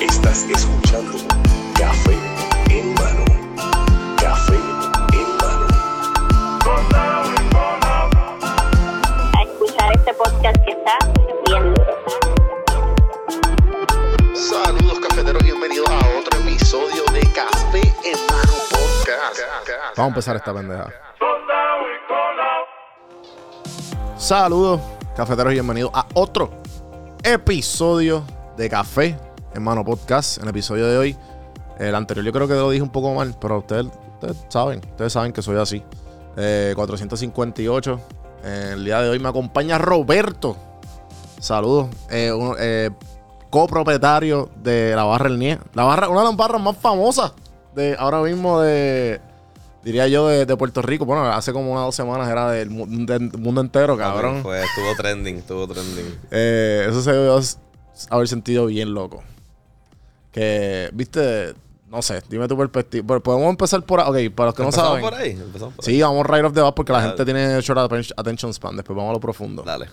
Estás escuchando Café en mano. Café en mano. a escuchar este podcast que está bien. Saludos cafeteros, bienvenidos a otro episodio de Café en mano podcast. Vamos a empezar esta pendeja. Saludos, cafeteros, y bienvenidos a otro episodio de Café en Mano Podcast. En el episodio de hoy, el anterior yo creo que lo dije un poco mal, pero ustedes, saben, ustedes saben que soy así. Eh, 458. Eh, el día de hoy me acompaña Roberto. Saludos. Eh, eh, copropietario de la barra El Nie. La barra, una de las barras más famosas de ahora mismo de, diría yo, de, de Puerto Rico. Bueno, hace como unas dos semanas era del mu- del mundo entero, cabrón. Fue, estuvo trending, estuvo trending. Eh, eso se debe haber sentido bien loco. Que, viste, no sé, dime tu perspectiva. Pero Podemos empezar por... Ok, para los que no ¿Empezamos saben. por ahí? ¿Empezamos por ahí? Sí, vamos right off the bat porque la gente tiene short atten- attention span. Después vamos a lo profundo. Dale.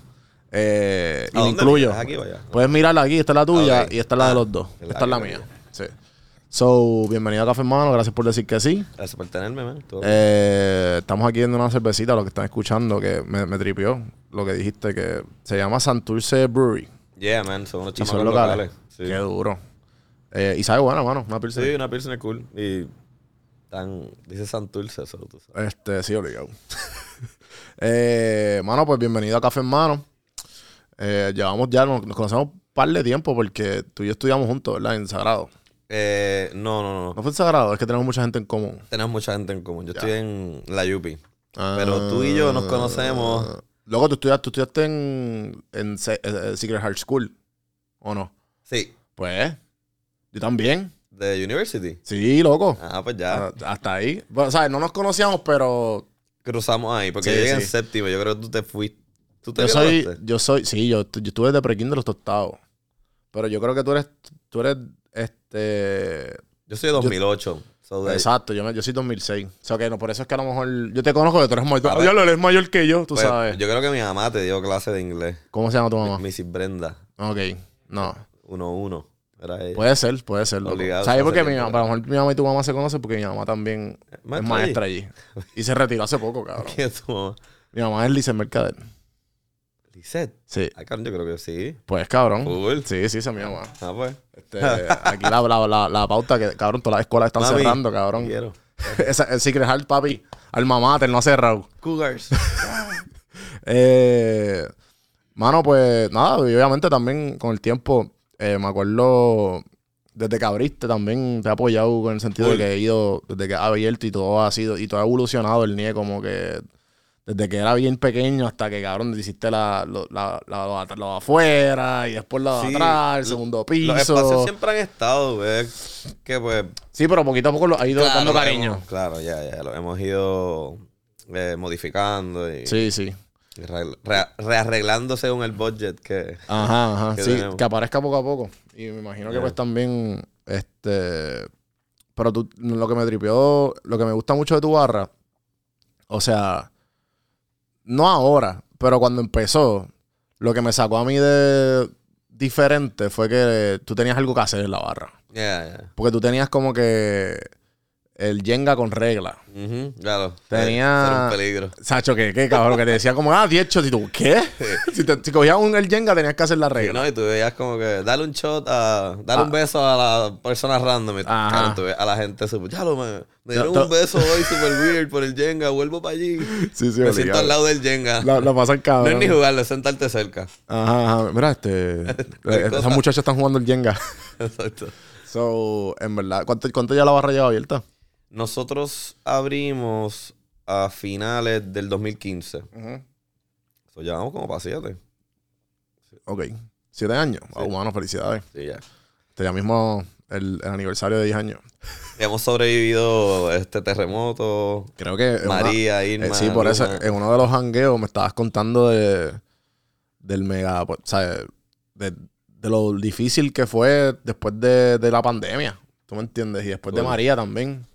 Eh, y ¿A me dónde incluyo. miras? ¿Aquí o allá? Puedes mirarla aquí, esta es la tuya y esta es la de Ah, los dos. la Esta es la mía. Sí. So, bienvenido a Café Hermano, gracias por decir que sí. Gracias por tenerme, man. Eh, estamos aquí viendo una cervecita, los que están escuchando, que me, me tripió lo que dijiste, que se llama Santurce Brewery. Yeah, man. Son unos Y son locales. locales. Sí. Qué duro. Eh, y sabe bueno, mano, una pilsen. Sí, una pilsner cool. Y tan... Dice Santurce, eso tú sabes. Este, sí, obligado. eh, mano, pues bienvenido a Café Hermano. Eh, llevamos ya, nos, nos conocemos un par de tiempo porque tú y yo estudiamos juntos, ¿verdad? En Sagrado. Eh, no, no, no. No fue en Sagrado, es que tenemos mucha gente en común. Tenemos mucha gente en común. Yo estoy en la Yupi. Ah. Pero tú y yo nos conocemos. Luego tú estudiaste, tú estudiaste en, en Se- eh, Secret Heart School, ¿o no? Sí. Pues, yo también. De University. Sí, loco. Ah, pues ya. Ah, Hasta ahí. Bueno, ¿sabes? No nos conocíamos, pero Cruzamos ahí. Porque Sí, yo llegué en sí. séptimo. Yo creo que tú te fuiste. ¿Tú te yo soy, yo soy, sí, yo, yo estuve de pre-kinder hasta octavo. Pero yo creo que tú eres, tú eres, este, Yo soy de 2008. so de- exacto, yo, me- yo soy 2006. O sea que no, por eso es que a lo mejor, yo te conozco que tú eres ah, ver. diablo, eres mayor que yo, tú pues, sabes. Yo creo que mi mamá te dio clase de inglés. ¿Cómo se llama tu mamá? Mrs. Brenda. Ok, no. 1-1. Era ella. Puede ser, puede ser. Obligado, ¿Sabes por qué mi mamá? A lo mejor mi mamá y tu mamá se conocen porque mi mamá también es ¿Maestra maestra allí. Y se retiró hace poco, cabrón. ¿Quién es tu mamá? Mi mamá es Lice Mercader. Sí. Ay, cabrón, yo creo que sí. Pues, cabrón. Full. Sí, sí, esa es mi mamá. Ah, pues. Este, aquí la, la, la, la pauta que, cabrón, todas las escuelas están Mami, cerrando, cabrón. Quiero. Esa, el Secret Heart, papi. Alma Mater, no ha cerrado. Cougars. Eh, mano, pues nada, y obviamente también con el tiempo, eh, me acuerdo desde que abriste también te he apoyado con el sentido de que he ido, desde que ha abierto y todo ha sido, y todo ha evolucionado el NIE como que desde que era bien pequeño hasta que cabrón hiciste la, lo, la, la- de afuera y después lo de Sí, atrás, el segundo Los espacios piso. siempre han estado, güey. Que pues. Sí, pero poquito a poco lo ha ido dando lo cariño. hemos- claro, ya, ya. Lo hemos ido eh, modificando y Sí, sí. y re- re- rearreglando según el budget que. Ajá, ajá. que Sí, tenemos. que aparezca poco a poco. Y me imagino que pues también, este... Pero tú, lo que me tripeó, lo que me gusta mucho de tu barra, o sea, no ahora, pero cuando empezó, lo que me sacó a mí de diferente fue que tú tenías algo que hacer en la barra. Porque tú tenías como que el Jenga con regla. Claro. Tenía- Era un peligro. Sacho, ¿qué? ¿Qué, cabrón? Que te decía como, ah, 10 shots. Y tú, ¿qué? si, te, si cogías un, el Jenga, tenías que hacer la Sí, regla. ¿no? Y tú veías como que dale un shot a. Dale Ah. un beso a la persona random. Y tú ves a la gente super. Ya lo me, me dieron un beso hoy super weird por el Jenga. Vuelvo para allí. Sí, sí, me obligado. siento al lado del Jenga. La, la pasan no cabrón. es ni jugarlo, es sentarte cerca. Ajá, ajá. Mira, este. eh, cosa. esos muchachos están jugando el Jenga. Exacto. So, en verdad, ¿cuánto, cuánto ya la barra lleva abierta? Nosotros abrimos a finales del 2015. So, llevamos como para siete. Ok. ¿Siete años? Wow, mano, felicidades. Sí, ya. Este ya mismo el, el aniversario de 10 años. Hemos sobrevivido este terremoto. Creo que. en una- María, Irma. eh, sí, por eso, en uno de los hangueos me estabas contando de. Del mega. pues, ¿sabes? De, de lo difícil que fue después de, de la pandemia. ¿Tú me entiendes? Y después de. María también.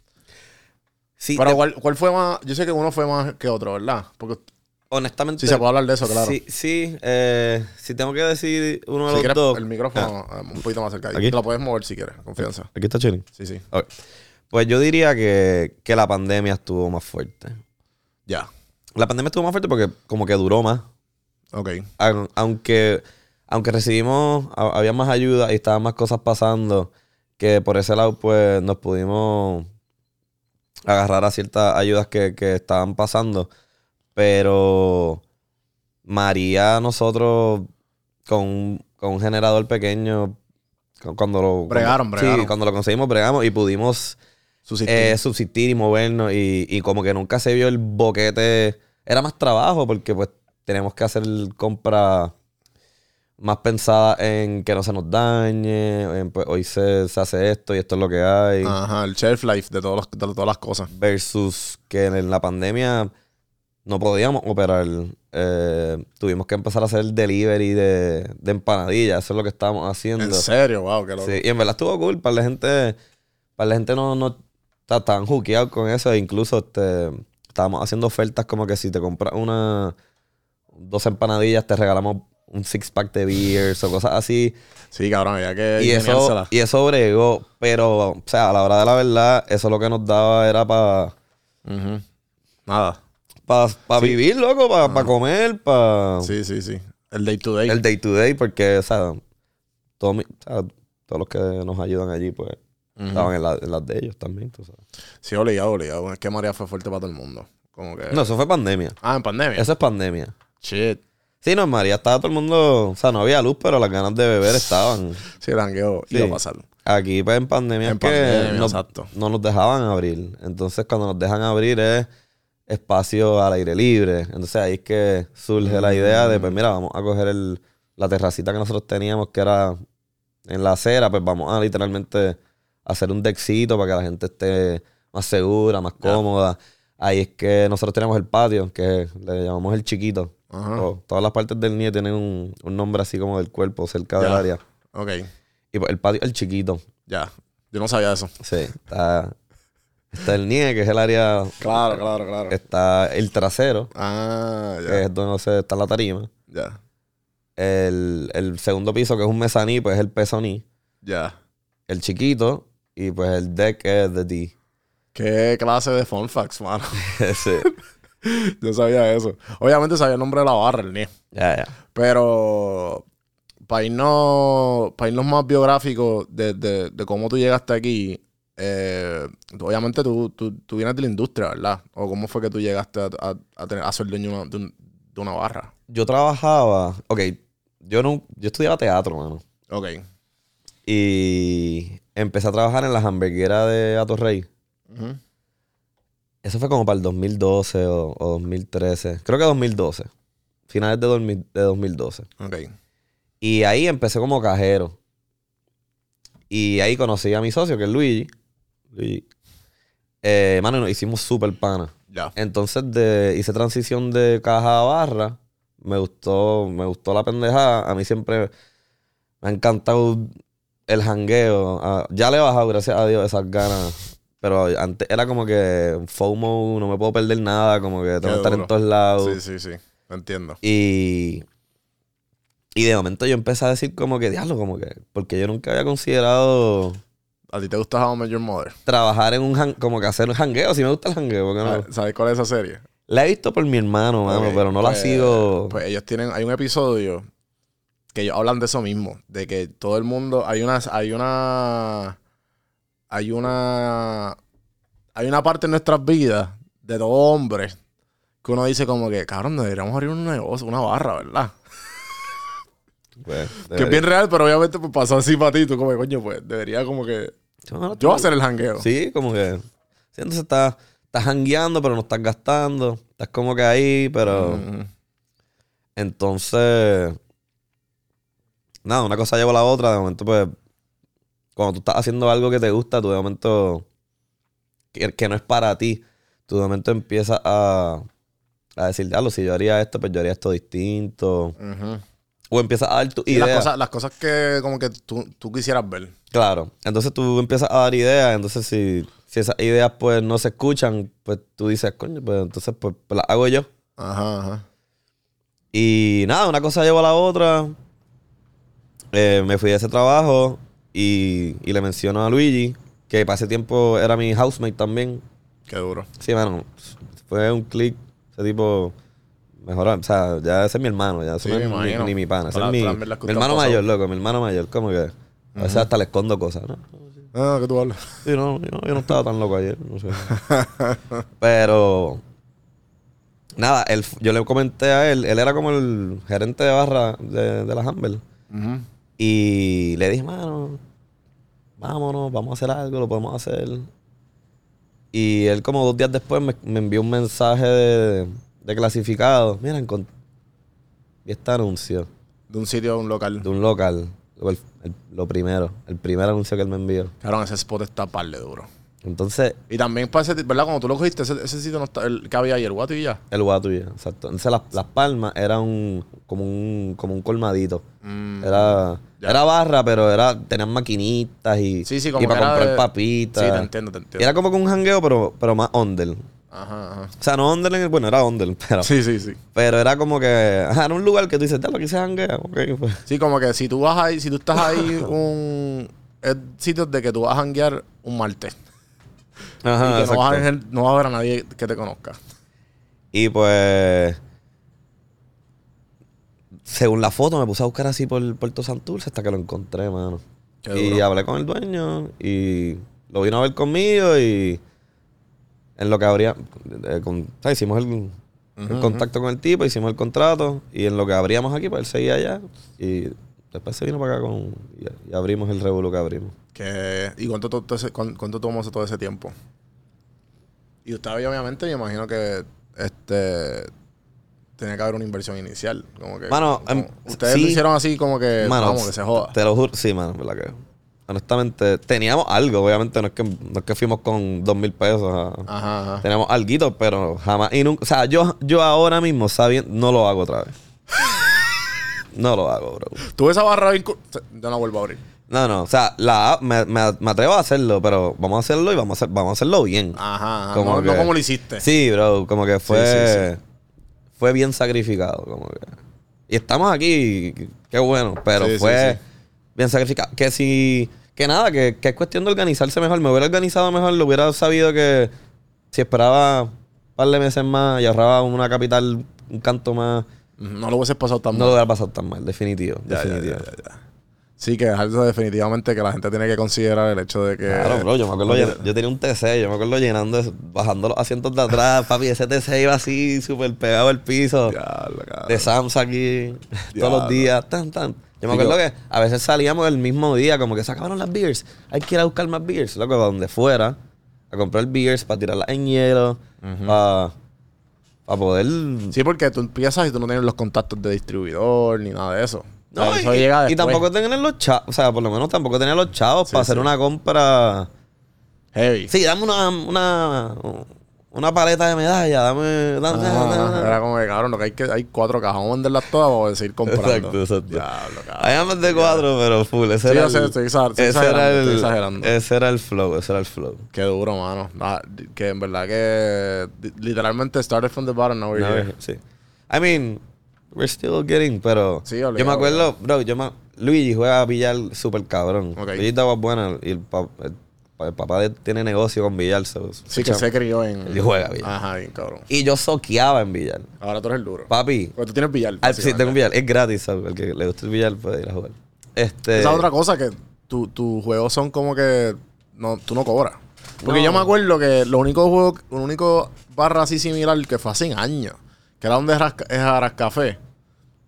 Sí, Pero de- ¿cuál, cuál fue más? Yo sé que uno fue más que otro, ¿verdad? Porque honestamente. si se puede hablar de eso, claro. Sí, sí eh, si tengo que decir uno de si los quieres, dos. el micrófono eh, un poquito más cerca. ¿Aquí? Te lo puedes mover si quieres, confianza. Aquí está chilling. Sí, sí. Ok. Pues yo diría que, que la pandemia estuvo más fuerte. Ya. La pandemia estuvo más fuerte porque como que duró más. Ok. Aun- Aunque, aunque recibimos, ha- había más ayuda y estaban más cosas pasando, que por ese lado pues nos pudimos agarrar a ciertas ayudas que, que estaban pasando. Pero María, nosotros con, un- con un generador pequeño, cu- cuando lo... Bregaron, cuando- bregaron. Sí, cuando lo conseguimos, bregamos y pudimos Subsistir. eh, subsistir y movernos y, y como que nunca se vio el boquete. Era más trabajo porque pues tenemos que hacer compra más pensada en que no se nos dañe, en, pues, hoy se, se hace esto y esto es lo que hay, Ajá, el shelf life de, todos los- de todas las cosas. versus que en la pandemia no podíamos operar. Eh, tuvimos que empezar a hacer delivery de, de empanadillas, eso es lo que estábamos haciendo. En serio, wow, qué loco. Sí, y en verdad estuvo cool. Para la gente, para la gente no, no está tan juqueado con eso. E incluso este, estábamos haciendo ofertas como que si te compras una dos empanadillas, te regalamos un six pack de beers o cosas así. Sí, cabrón, había que Y eso, y eso bregó. Pero, o sea, a la hora de la verdad, eso lo que nos daba era para. Nada. pa, pa vivir, loco, para comer, para Sí, sí, sí. El day to day. el day to day, porque, o sea, todo mi- o sea, todos los que nos ayudan allí, pues, estaban en, la- en las de ellos también, tú sabes. Sí, obligado, obligado. Es que María fue fuerte para todo el mundo. Como que... No, eso fue pandemia. Ah, en pandemia. Eso es pandemia. Shit. Sí, no, en María estaba todo el mundo, o sea, no había luz, pero las ganas de beber estaban. Sí, el jangueo Sí. iba a pasar. Aquí, pues, en pandemia, En es que pandemia, no, exacto. no nos dejaban abrir. Entonces, cuando nos dejan abrir es espacio al aire libre. Entonces, ahí es que surge la idea de, pues, mira, vamos a coger el, la terracita que nosotros teníamos, que era en la acera, pues vamos a literalmente hacer un deckcito para que la gente esté más segura, más cómoda. Ahí es que nosotros tenemos el patio, que le llamamos el chiquito. Todas las partes del NIE tienen un, un nombre así como del cuerpo, cerca del área. Ok. Y pues el patio es el chiquito. Ya. Yo no sabía eso. Sí, está, está el NIE, que es el área. Claro, claro, claro. Está el trasero, Ah, que ya. es donde se está la tarima. Ya. El, el segundo piso, que es un mezaní, pues es el pezoní. Ya. El chiquito. Y pues el deck es de D. Qué clase de fun facts, mano. Ese. Yo sabía eso. Obviamente sabía el nombre de la barra, el NIE. Ya, ya. Pero para irnos, para irnos más biográficos de, de- de cómo tú llegaste aquí, eh, obviamente tú, tú, tú vienes de la industria, ¿verdad? ¿O cómo fue que tú llegaste a, a- a tener- a ser dueño de un- de una barra? Yo trabajaba. Ok, yo no. Yo estudiaba teatro, mano. Ok. Y empecé a trabajar en la hamburguera de Atorrey. Ujú. Eso fue como para el 2012 o, o 2013. Creo que 2012. Finales de, 2000 de 2012. Ok. Y ahí empecé como cajero. Y ahí conocí a mi socio, que es Luigi. Luigi. Eh, mano, nos hicimos súper pana. Ya. Entonces de, hice transición de caja a barra. Me gustó, me gustó la pendejada. A mí siempre me ha encantado el jangueo. Ah, ya le he bajado, gracias a Dios, esas ganas. Pero antes era como que FOMO, no me puedo perder nada, como que tengo que estar en todos lados. Sí, sí, sí. Entiendo. Y, y de momento yo empecé a decir como que, diablo, como que, porque yo nunca había considerado ¿A ti te gusta How I Met Your Mother? trabajar en un, jan- como que hacer un jangueo, si me gusta el jangueo, ¿por qué no? ¿Sabes cuál es esa serie? La he visto por mi hermano, mano, Ok, pero no la pues- sigo. Pues ellos tienen, hay un episodio que ellos hablan de eso mismo, de que todo el mundo, hay una, hay una, hay una, hay una parte en nuestras vidas de todo hombre que uno dice como que, cabrón, deberíamos abrir un negocio, una barra, ¿verdad? Pues, Que es bien real, pero obviamente pues pasó así para ti, tú como, coño, pues debería como que debería- yo hacer el jangueo. Sí, como que. Entonces estás, estás jangueando, pero no estás gastando. Estás como que ahí, pero. Mm, Entonces. Nada, una cosa lleva a la otra. De momento, pues. Cuando tú estás haciendo algo que te gusta, tú de momento. Que, que no es para ti. Tú de momento empiezas a. A decir, diablo, si yo haría esto, pues yo haría esto distinto. ujú. O empiezas a dar tu idea. las cosas, las cosas que como que tú, tú quisieras ver. Claro. Entonces tú empiezas a dar ideas. Entonces, si, si esas ideas pues no se escuchan, pues tú dices, coño, pues entonces pues, pues las hago yo. Ajá, ajá. Y nada, una cosa llevó a la otra. Eh, me fui de ese trabajo y, y le menciono a Luigi, que para ese tiempo era mi housemate también. Qué duro. Sí, mano, fue un click. Ese tipo mejoró. O sea, ya ese es mi hermano, ya ese Sí, no me es ni, imagino. ni mi pana. Ese es mi, que mi hermano pasado. mayor, loco, mi hermano mayor. Como que a veces hasta le escondo cosas, ¿no? Ah, ¿qué tú hablas? Sí, no, yo, yo no estaba tan loco ayer, no sé. Pero. Nada, él, yo le comenté a él, él era como el gerente de barra de, de la Humble. Ujú. Y le dije, mano, vámonos, vamos a hacer algo, lo podemos hacer. Y él como dos días después me, me envió un mensaje de, de clasificado. Mira, vi este anuncio De un sitio a un local. de un local. El- lo primero, el primer anuncio que él me envió. Claro, ese spot está par de duro. Entonces, Y también para ese, ¿verdad? Cuando tú lo cogiste, ese, ese sitio no está, el que había ahí, el guato y ya. El Guatuya, exacto. Entonces las, las palmas eran un, como un como un colmadito. Mm. Era, Ya. era barra, pero era tenían maquinitas y, Sí, sí, como y para comprar de- papitas. Sí, te entiendo, te entiendo. Y era como que un jangueo, pero, pero más under. Ajá, ajá. O sea, no under en el, bueno, era under, pero, Sí, sí, sí. pero era como que, ajá, era un lugar que tú dices, lo que se janguea, ok, pues. Sí, como que si tú vas ahí, si tú estás ahí, un es sitio de que tú vas a janguear un martes. Ajá, y que no vas, a no vas a ver a nadie que te conozca. Y pues, según la foto, me puse a buscar así por Puerto Santurce hasta que lo encontré, mano. Qué y duro. hablé con el dueño y lo vino a ver conmigo y en lo que habría, eh, con- ¿sabes? hicimos el, el contacto con el tipo, hicimos el contrato y en lo que abríamos aquí, pues él seguía allá y después se vino para acá con, y, y abrimos el revuelo que abrimos. Que, ¿Y cuánto, to- to- ese- cuán- cuánto tomó todo ese tiempo? Y usted obviamente, me imagino que este tenía que haber una inversión inicial. Como que, Mano, como- em, ustedes sí. lo hicieron así como que, Mano, vamos, que se joda. Te lo juro, sí, mano, verdad que. Honestamente, teníamos algo, obviamente, no es que, no es que fuimos con dos mil pesos. a- Ajá, ajá. Teníamos algo, pero jamás. Y nunca, o sea, yo, yo ahora mismo, sabiendo, no lo hago otra vez. No lo hago, bro. Tuve esa barra bien... Yo no vuelvo a abrir. No, no, o sea, la, me, me, me atrevo a hacerlo, pero vamos a hacerlo y vamos a, hacer, vamos a hacerlo bien. Ajá, ajá. Como no, como lo hiciste. Sí, bro, como que fue. Sí, sí, Fue bien sacrificado, como que. Y estamos aquí, qué bueno, pero fue bien sacrificado. Que si. Que nada, que, que es cuestión de organizarse mejor. Me hubiera organizado mejor, lo hubiera sabido que si esperaba un par de meses más y ahorraba una capital, un canto más, No lo hubiese pasado tan no mal. lo hubiera pasado tan mal, definitivo. Ya, definitivo. ya. Sí, que es algo definitivamente que la gente tiene que considerar el hecho de que... Claro, bro, yo me acuerdo, llen- yo tenía un TC, yo me acuerdo llenando, eso, bajando los asientos de atrás, papi, ese TC iba así, súper pegado al piso. Diablo, de Sam's aquí todos los días. Tan, tan. Yo me acuerdo que a veces salíamos el mismo día, como que se acabaron las beers. Hay que ir a buscar más beers. Loco, a donde fuera, a comprar beers para tirarlas en hielo, para poder. Sí, porque tú empiezas y tú no tienes los contactos de distribuidor ni nada de eso. No, O sea, eso y, llega y tampoco tener los chavos, o sea, por lo menos tampoco tener los chavos Sí, para hacer una compra. Heavy. Sí, dame una, una, una paleta de medalla, dame. dame- Ajá, dame- dame. era como que, cabrón, lo que hay que hay cuatro cajas. Vamos a venderlas todas para seguir comprando. Exacto, exacto. Diablo, cabrón. Hay más de cuatro, pero full. Ese Sí, era el, estoy era exagerando, estoy el- exagerando. Ese era el flow, ese era el flow. Qué duro, mano. Ah, que en verdad que literalmente started from the bottom, now we're No, here. sí. I mean, we're still getting, pero. Sí, yo me acuerdo, bro, yo me. Luigi juega a billar súper cabrón. Ok. Luigi estaba buena y el, el, el papá de tiene negocio con billar. so- Sí, que se crió en... Él juega billar. Ajá, bien cabrón. Y yo soqueaba en billar. Ahora tú eres el duro. Papi, Porque tú tienes billar. ah, sí, tengo un billar. Es gratis, ¿sabes? El que le gusta el billar puede ir a jugar. Este. Esa es otra cosa que tu- tus juegos son como que no, tú no cobras. Porque No. yo me acuerdo que lo único juego, lo único barra así similar que fue hace años, que era donde es Aras Café,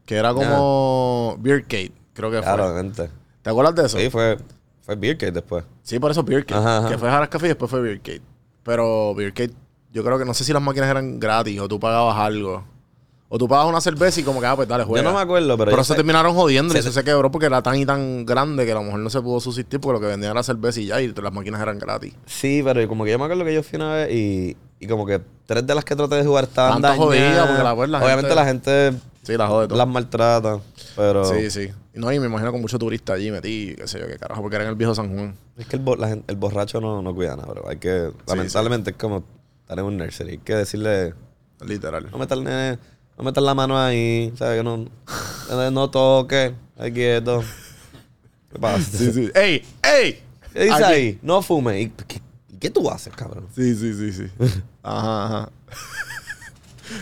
que era como Beercade, creo que fue. Claro, obviamente. ¿Te acuerdas de eso? Sí, fue, fue Beer Cake después. Sí, por eso Beercade. Ajá, ajá. Que fue Aras Café y después fue Beercade. Pero Beercade, yo creo que no sé si las máquinas eran gratis o tú pagabas algo. O tú pagabas una cerveza y como que, ah, pues dale, juega. Yo no me acuerdo, pero. Pero, se sé- terminaron jodiendo y se- eso se quebró porque era tan y tan grande que a lo mejor no se pudo subsistir porque lo que vendían era cerveza y ya, y las máquinas eran gratis. Sí, pero como que yo me acuerdo que yo fui una vez y, y como que tres de las que traté de jugar estaban todas dañadas. jodidas porque la- pues, la Obviamente gente- la gente Sí, la jode todo. las maltrata. Pero Sí, sí. No, y me imagino con muchos turistas allí metí, qué sé yo, qué carajo, porque era en el viejo San Juan. es que el, bo- la gente- el borracho no, no cuida nada, bro. Hay que, lamentablemente es como estar en un nursery. Hay que decirle, Literal. no metas no metas la mano ahí, ¿sabes? Que no, no, no toque, hay quieto. ¿Qué pasa? Sí, sí. ¡Ey! ¡Ey! ¿Qué dice Aquí. ahí? No fume. ¿Y qué, qué tú haces, cabrón? Sí, sí, sí, sí. Ajá, ajá.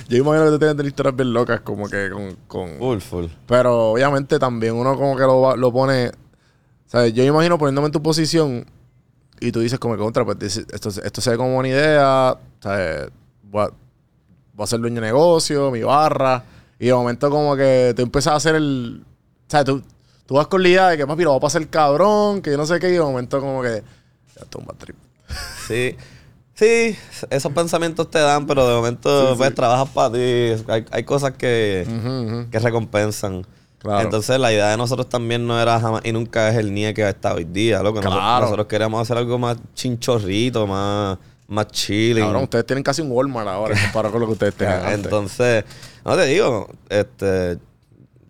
Yo imagino que te tienen historias bien locas, como que con. con... Full, full. Pero obviamente también uno como que lo, lo pone. ¿Sabes? Yo imagino poniéndome en tu posición y tú dices como que contra, pues dices, esto, esto se ve como una idea, ¿sabes? Voy a, voy a ser dueño de negocio, mi barra. Y de momento como que tú empiezas a hacer el... ¿Sabes? Tú, tú vas con la idea de que papi lo va a pasar cabrón, que yo no sé qué, y de momento como que... Ya, bad trip. Sí. Sí, esos pensamientos te dan, pero de momento Sí, pues sí. trabajas para ti. Hay, hay cosas que, que recompensan. Claro. Entonces la idea de nosotros también no era jamás y nunca es el NIE que está hoy día, loco. Nosotros- Claro. Nosotros, queríamos hacer algo más chinchorrito, más, más chilling. Cabrón, ustedes tienen casi un Walmart ahora comparado con lo que ustedes tenían. Entonces, no te digo, este,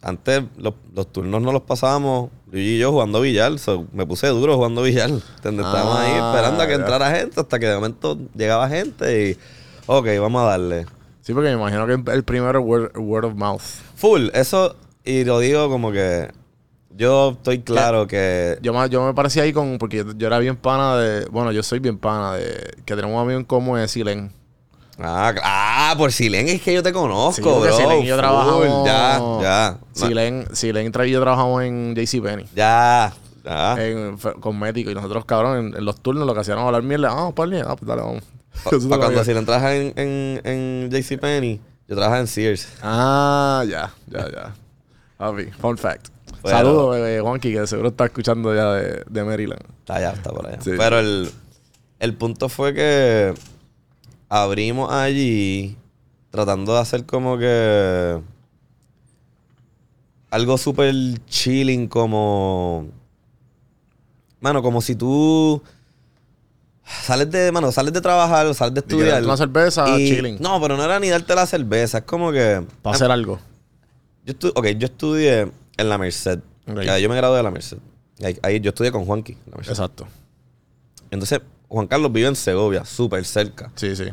antes los, los turnos no los pasábamos Luigi y yo jugando billar. so, me puse duro jugando billar. ¿entiendes? Estábamos ahí Ah, esperando a que entrara gente hasta que de momento llegaba gente y, ok, vamos a darle. Sí, porque me imagino que el primero es word, word of mouth. Full, eso, y lo digo como que yo estoy claro que... Yo me, yo me parecía ahí con... Porque yo, yo era bien pana de... Bueno, yo soy bien pana de... Que tenemos un amigo en común de Silen. Ah, ah, por Silen es que yo te conozco, Sí, bro. Silen y yo trabajamos... Ya, ya. Silen, Silen y yo trabajamos en JCPenney. Ya, ya. En, cosmético. Y nosotros, cabrón, en, en los turnos lo que hacíamos hablar mierda. Ah, vamos, para Ah, pues dale, vamos. Pa- cuando. Silen trabaja en, en, en JCPenney, yo trabajaba en Sears. Ah, ya, ya, ya. Papi, fun fact. Saludos, eh, Juanqui, que seguro está escuchando ya de, de Maryland. Está allá, está por allá. Sí. Pero el, el punto fue que abrimos allí tratando de hacer como que algo súper chilling como... Mano, como si tú sales de, mano, sales de trabajar o sales de estudiar. una cerveza, y- chilling. No, pero no era ni darte la cerveza. Es como que... Para hacer algo. Yo, estu- ok, yo estudié en la Merced. Ok. Ya, yo me gradué de la Merced. Ahí, ahí yo estudié con Juanqui. en la Merced. Exacto. Entonces, Juan Carlos vive en Segovia, súper cerca. Sí, sí.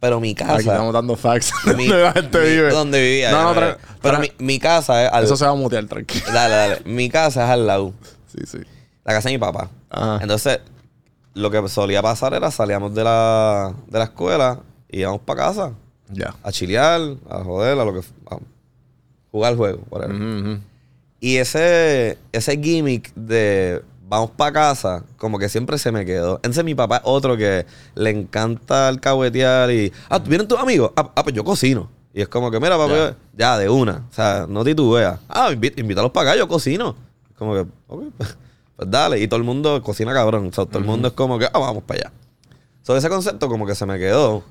Pero mi Aquí casa. estamos dando facts. mi- donde la gente mi- vive. Donde vivía. No, no, pero tra- pero tra- mi, mi casa es al. Eso se va a mutear, tranquilo. Dale, dale. Mi casa es al lado. Sí, sí. La casa de mi papá. Ajá. Entonces, lo que solía pasar era salíamos de la, de la escuela y íbamos para casa Ya. a chilear, a joder, a lo que. a jugar el juego. Ujú, ujú. Y ese, ese gimmick de vamos para casa, como que siempre se me quedó. Entonces mi papá es otro que le encanta el cahuetear y... Ah, ¿vienen tus amigos? Ah, ah, pues yo cocino. Y es como que, mira, papá, Ya. ya, de una. O sea, no titubeas. Ah, invítalos para acá, yo cocino. Como que, ok, pues, pues dale. Y todo el mundo cocina cabrón. O sea, todo el mundo es como que, ah, vamos para allá. So, ese concepto como que se me quedó.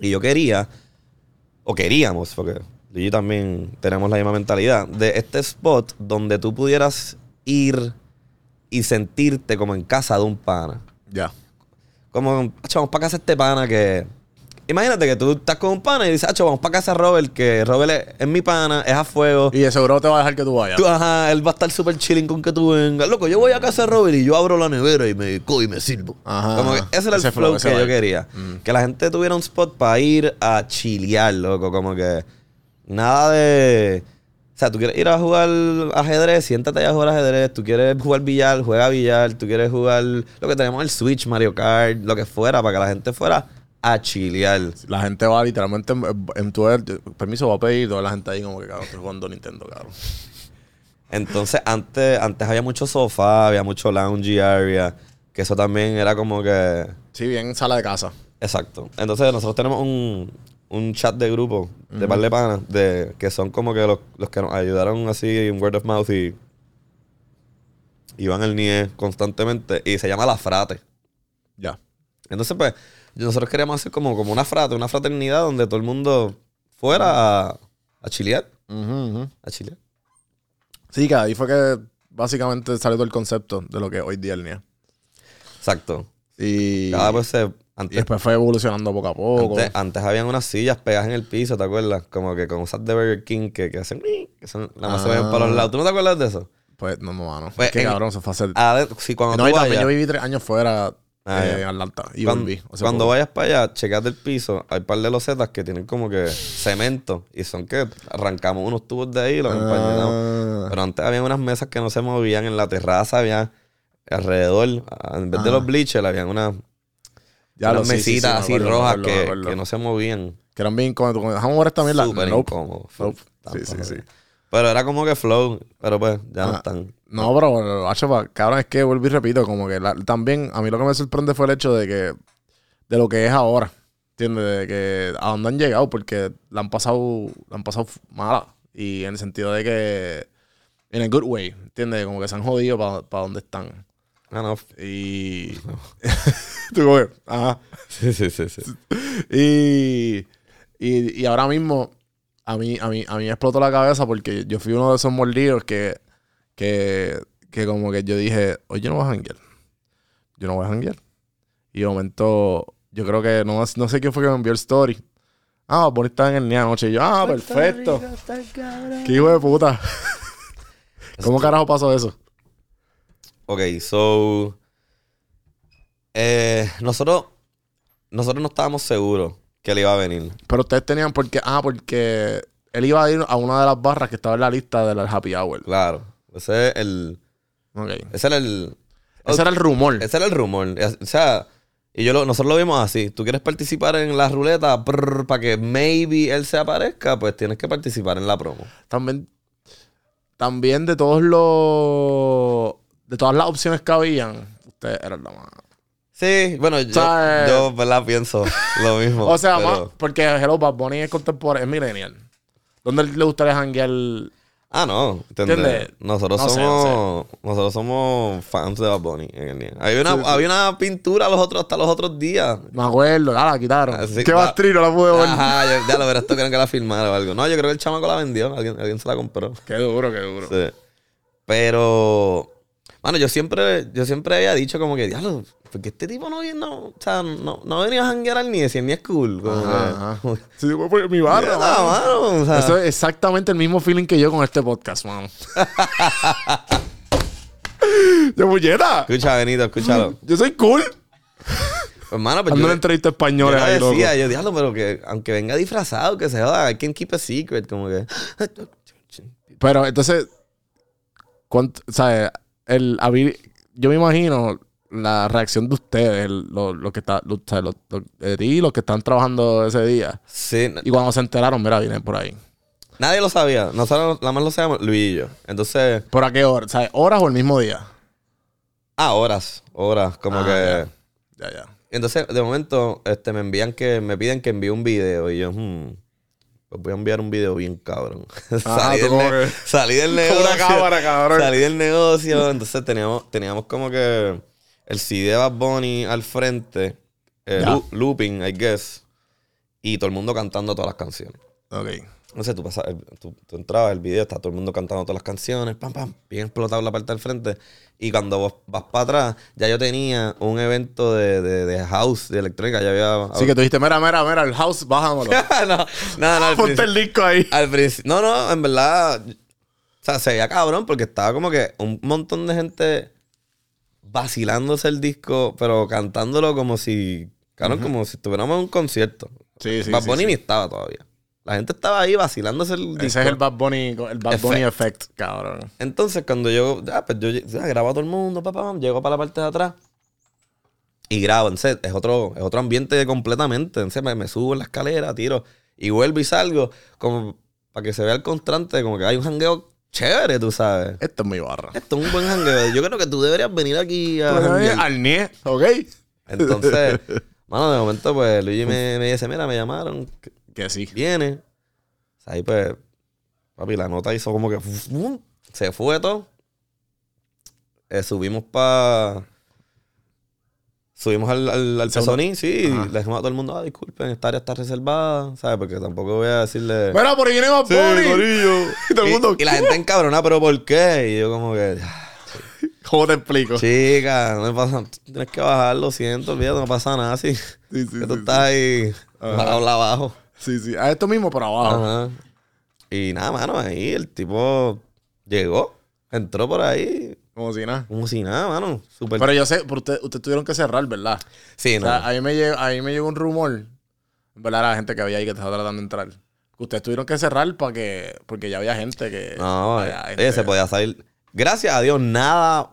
Y yo quería, o queríamos, porque yo también tenemos la misma mentalidad, de este spot donde tú pudieras ir y sentirte como en casa de un pana. Ya. Como, "Acho, vamos para casa este pana que... Imagínate que tú estás con un pana y dices, Acho, vamos para casa de Robert, que Robert es, es mi pana, es a fuego. Y de seguro te va a dejar que tú vayas. Tú, ajá, él va a estar súper chilling con que tú vengas. Loco, yo voy a casa de Robert y yo abro la nevera y me cojo y me sirvo. Ajá, Como que ese era Ese el flow, que yo quería. Mm. Que la gente tuviera un spot para ir a chilear, loco. Como que nada de... O sea, tú quieres ir a jugar ajedrez, siéntate ahí a jugar ajedrez. Tú quieres jugar billar, juega billar. Tú quieres jugar lo que tenemos el Switch, Mario Kart, lo que fuera, para que la gente fuera a chilear. La gente va literalmente en, en tu permiso va a pedir toda la gente ahí como que cabrón, estoy jugando Nintendo, cabrón. Entonces, antes, antes había mucho sofá, había mucho lounge area, que eso también era como que... Sí, bien sala de casa. Exacto. Entonces, nosotros tenemos un, un chat de grupo de par de panas, de, que son como que los, los que nos ayudaron así en word of mouth y, van al NIE constantemente, y se llama La Frate. Ya. Entonces, pues, nosotros queríamos hacer como, como una frate, una fraternidad donde todo el mundo fuera a, a chilear. A chilear. Sí, que ahí fue que básicamente salió todo el concepto de lo que es hoy día el NIA. Exacto. Y Cada pues se, Antes, después fue evolucionando poco a poco. antes, antes habían unas sillas pegadas en el piso, ¿te acuerdas? Como que con esas de Burger King que, que hacen... Que son, nada más se ven para los lados. ¿Tú no te acuerdas de eso? Pues no, no, mano. Pues, es que en- cabrón, se fue a hacer. Ah, sí, cuando no, tú vayas- yo viví tres años fuera Ah, eh, en Atlanta. Y cuando, volví. cuando vayas para allá, checate el piso, hay un par de losetas que tienen como que cemento y son que arrancamos unos tubos de ahí y los. Ah, Pero antes había unas mesas que no se movían en la terraza, había alrededor, ah, en vez de los bleachers, habían unas, ya unas lo sí, sí, sí, mesitas me así acuerdo, rojas acuerdo, que, que no se movían. Que eran bien como Dejamos ver también la. Súper Nope. incómodo. Nope. Sí, sí, sí. Pero era como que flow, pero pues ya no Ah. están. No, pero hacho, pa- cabrón, es que vuelvo y repito, como que la- también a mí lo que me sorprende fue el hecho de que, de lo que es ahora, ¿entiendes? De que a dónde han llegado, porque la han pasado, la han pasado mala. Y en el sentido de que, en a good way, ¿entiendes? Como que se han jodido para donde están. Ah, no. Y. Tú como que, ajá. Sí, sí, sí, sí. Y, y, y ahora mismo a mí, a, mí, a mí me explotó la cabeza porque yo fui uno de esos mordidos que, que, que como que yo dije, oye, yo no voy a janguear. Yo no voy a janguear. Y de momento, yo creo que no, no sé quién fue que me envió el story. Ah, Bonnie estaba en el día anoche. Y yo, ah, perfecto. Qué hijo de puta. ¿Cómo carajo pasó eso? Ok, so. eh, nosotros. Nosotros no estábamos seguros que él iba a venir. Pero ustedes tenían porque, ah, porque él iba a ir a una de las barras que estaba en la lista de la Happy Hour. Claro. Ese es el. Ese era el. Ese era el rumor. Ese era el rumor. O sea, y yo lo- nosotros lo vimos así. Tú quieres participar en la ruleta para que maybe él se aparezca, pues tienes que participar en la promo. También, también de todos los. De todas las opciones que habían, ustedes eran la más. Sí, bueno, yo, sea, eh, yo ¿verdad? pienso lo mismo. O sea, pero- más, porque Hello Bad Bunny es contemporáneo, es millennial. ¿Dónde le gustaría janguear? Ah, no. ¿entiendes? Nosotros No sé, somos. Nosotros somos fans de Bad Bunny en el día. Había una, Sí, sí. había una pintura los otros, hasta los otros días. Me acuerdo, ah, la quitaron. Así- Qué bastrino, la pude ver. Ajá, ya, ya lo verás, esto creen que la firmaron o algo. No, yo creo que el chamaco la vendió. Alguien, alguien se la compró. Qué duro, qué duro. Sí. Pero, bueno, yo siempre, yo siempre había dicho como que, diablo, porque este tipo no viene, no, o sea, no, no venía a janguear al ni decir ni es cool. Como Ajá, que- ajá. Sí, fue por mi barra, "Mira, mano. mano", o sea, Eso es exactamente el mismo feeling que yo con este podcast, mano. ¡De bulleta! Escucha, Benito, escúchalo. Yo soy cool. Pues, mano, pues Ando yo, en entrevista yo española le ahí, loco. decía, yo, diablo, pero que aunque venga disfrazado, que se joda, I can keep a secret, como que. Pero entonces, ¿cuánto, ¿sabes? El, habi- yo me imagino la reacción de ustedes, el- lo, lo que está. Lo- lo- de ti, los que están trabajando ese día. Sí, Y cuando se enteraron, mira, vienen por ahí. nadie lo sabía. Nosotros nada más lo sabíamos Luis y yo. Entonces, ¿Por a qué hora? ¿Sabes? ¿Horas o el mismo día? ah, horas, horas, como Ah, que. Ya, ya. Entonces, de momento, este, me envían que, me piden que envíe un video. Y yo, hmm, pues voy a enviar un video bien cabrón. salí, tú del que- salí del negocio. una cámara, cabrón. Salí del negocio. Entonces teníamos, teníamos como que el CD de Bad Bunny al frente. eh, looping, I guess. Y todo el mundo cantando todas las canciones. Ok. No sé, tú, pasas, el- tú, tú entrabas el video, está todo el mundo cantando todas las canciones, pam, pam, bien explotado la parte del frente. Y cuando vos vas para atrás, ya yo tenía un evento de, de, de house, de electrónica, ya había... Así que tú dijiste, mira, mira, mira, el house, bájamelo. no, no, no, Ponte el disco ahí. al principio- No, no, en verdad. O sea, se veía cabrón porque estaba como que un montón de gente vacilándose el disco, pero cantándolo como si. Cabrón, como si estuviéramos en un concierto. Sí, sí, Bad sí, sí. ni estaba todavía. La gente estaba ahí vacilándose el disco. Ese es el Bad Bunny, el Bad Bunny Effect. effect, cabrón. Entonces, cuando yo, ya, pues yo grabo a todo el mundo, papá, pam, llego para la parte de atrás y grabo. Entonces, es otro, es otro ambiente completamente. Entonces, me, me subo en la escalera, tiro y vuelvo y salgo, como para que se vea el contraste, como que hay un jangueo chévere, tú sabes. Esto es mi barra. Esto es un buen jangueo. Yo creo que tú deberías venir aquí a. Al NIE, ¿ok? Entonces, mano, de momento, pues Luigi me, me dice, mira, me llamaron, que sí. viene. O sea, ahí pues, papi, la nota hizo como que ¡fum! se fue todo. Eh, subimos para. Subimos al, al, al sí, Ajá. le dijimos a todo el mundo, ah, disculpen, esta área está reservada, ¿sabes? Porque tampoco voy a decirle. Mira, por ahí viene Bad Sí. Y todo el mundo, y, la gente encabrona, pero ¿por qué? Y yo como que, "Ah, ¿Cómo te explico? Chica, no me pasa. Tienes que bajar, lo siento, olvídate, no pasa nada. Sí, Sí, sí, que tú sí, estás ahí, habla abajo. Sí, sí. A esto mismo, pero abajo. Ajá. Y nada, mano, ahí el tipo llegó, entró por ahí, Como si nada. como si nada, mano. Pero yo sé, pero ustedes usted tuvieron que cerrar, ¿verdad? sí, O no. sea, a mí me llegó, a mí me llegó un rumor, ¿verdad? La gente que había ahí que estaba tratando de entrar. Que ustedes tuvieron que cerrar para que, porque ya había gente que. No, había eh, gente- se podía salir. Gracias a Dios, nada,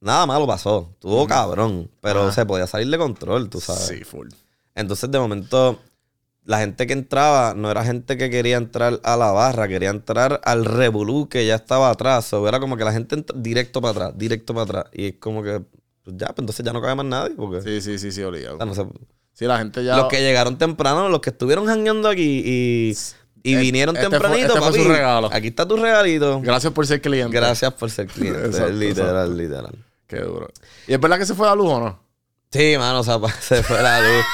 nada malo pasó. Tuvo cabrón, pero Ajá. se podía salir de control, tú sabes. Sí, full. Entonces, de momento, la gente que entraba no era gente que quería entrar a la barra, quería entrar al revolú que ya estaba atrás. O era como que la gente entra directo para atrás, directo para atrás. Y es como que, pues ya, pues entonces ya no cabe más nadie. Porque, Sí, sí, sí, sí, obligado. o sea, no sé. Sí, la gente ya. Los que llegaron temprano, los que estuvieron jangueando aquí y, y Este- vinieron este fue- tempranito, este fue su regalo. Aquí está tu regalito. Gracias por ser cliente. Gracias por ser cliente. Exacto, literal, literal. Qué duro. ¿Y es verdad que se fue la luz o no? Sí, mano, o sea, se fue la luz.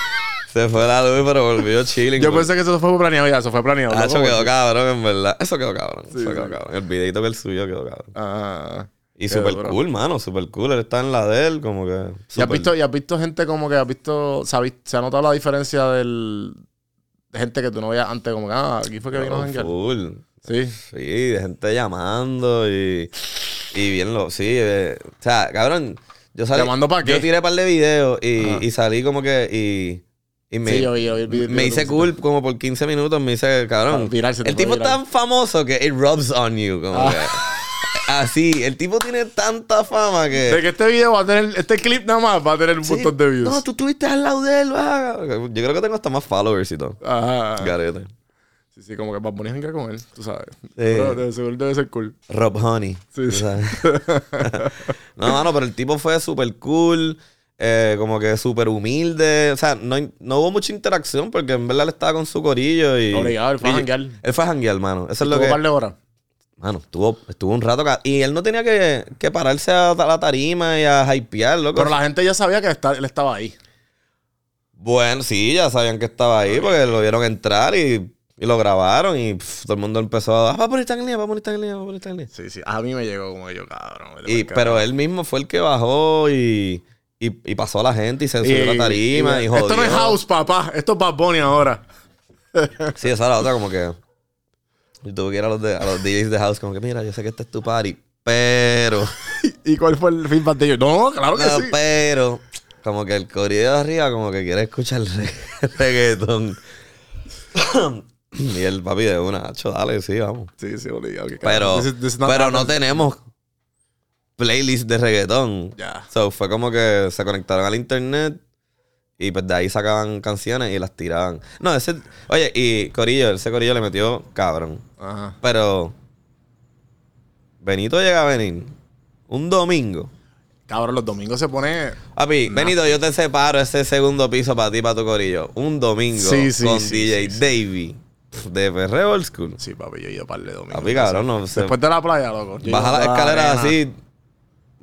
Se fue la luz, pero volvió chilling. Yo pensé que eso fue planeado ya, eso fue planeado. Ah, eso quedó cabrón, en verdad. Eso quedó cabrón. Sí, eso sí. quedó cabrón. El videito que el suyo quedó cabrón. Ah. Y súper cool, mano. Súper cool. Él está en la de él, como que. ¿Y has, visto, ¿Y has visto gente como que has visto, se ha, vis- se ha notado la diferencia del, de gente que tú no veías antes, como que, ah, aquí fue que vino a full. Sí. Sí, de gente llamando y. Y bien lo. Sí, eh, o sea, cabrón. Yo salí. ¿Llamando pa' qué? Yo tiré un par de videos y, y salí como que. Y, y me, Sí, yo vi- yo video me hice cool como por 15 minutos. Me hice, cabrón. El tipo es tan famoso que it rubs on you. Como Ah. que. Así. El tipo tiene tanta fama que. De que este video va a tener, este clip nada más va a tener un Sí. montón de views. No, tú estuviste al lado de él. va. Yo creo que tengo hasta más followers y todo. Ajá. Garete. Sí, sí, como que Bad Bunny janguea con él, tú sabes. Sí. Pero de seguro debe ser cool. Rob Honey. Sí, sí. no, mano, pero el tipo fue súper cool. Eh, como que súper humilde. O sea, no, no hubo mucha interacción porque en verdad él estaba con su corillo y. Obligado, él fue a janguear. Él fue a janguear, mano. Eso es lo que. un par de horas. Mano, estuvo, estuvo un rato. Y él no tenía que, que pararse a la tarima y a hypear, loco. Pero la gente ya sabía que está- él estaba ahí. Bueno, sí, ya sabían que estaba ahí porque lo vieron entrar y, y lo grabaron y pff, todo el mundo empezó a... Ah, va a poner en línea, va a poner en línea, va a poner en línea. Sí, sí. A mí me llegó como yo, cabrón. Y, pero él mismo fue el que bajó y, y, y pasó a la gente y se subió a la tarima y, jodió. Esto no es house, papá. Esto es Bad Bunny ahora. Sí, esa era la otra como que... Yo tuve que ir a los, de, a los DJs de house como que, mira, yo sé que este es tu party, pero... ¿Y cuál fue el feedback de ellos? No, claro que No, sí. pero... Como que el corrido de arriba como que quiere escuchar re- reggaetón. y el papi de una, hacho, dale, sí, vamos. Sí, sí, obligado. Pero, cabrón. This is- this is not pero no tenemos playlist de reggaetón. Ya. So, fue como que se conectaron al internet y pues de ahí sacaban canciones y las tiraban. No, ese... Oye, y Corillo, ese Corillo le metió cabrón. Ajá. Pero... Benito llega a venir un domingo. Cabrón, los domingos se pone. Papi, Benito, yo te separo ese segundo piso para ti, para tu Corillo. Un domingo Sí, sí, con sí, DJ. Davey de Perreo Old School. Sí, papi, yo he ido par de domingos. Papi, cabrón, no sé. Después de la playa, loco. Baja las la escaleras arena. así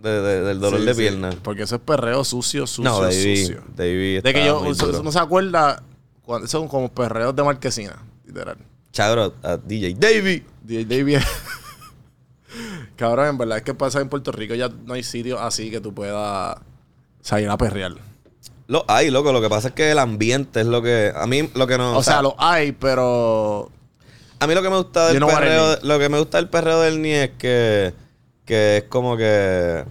de- de- del dolor Sí, de sí. pierna. Porque eso es perreo sucio, sucio, No, Davey, sucio. Davey De que yo, no se acuerda, cuando, son como perreos de marquesina, literal. Out a DJ Davey. DJ David. Cabrón, en verdad es que pasa en Puerto Rico ya no hay sitio así que tú puedas salir a perrear. Lo hay, loco. Lo que pasa es que el ambiente es lo que. A mí lo que no. O, sea, lo hay, pero. A mí lo que me gusta del You know perreo. Lo que me gusta del perreo del Ni es que. Que es como que.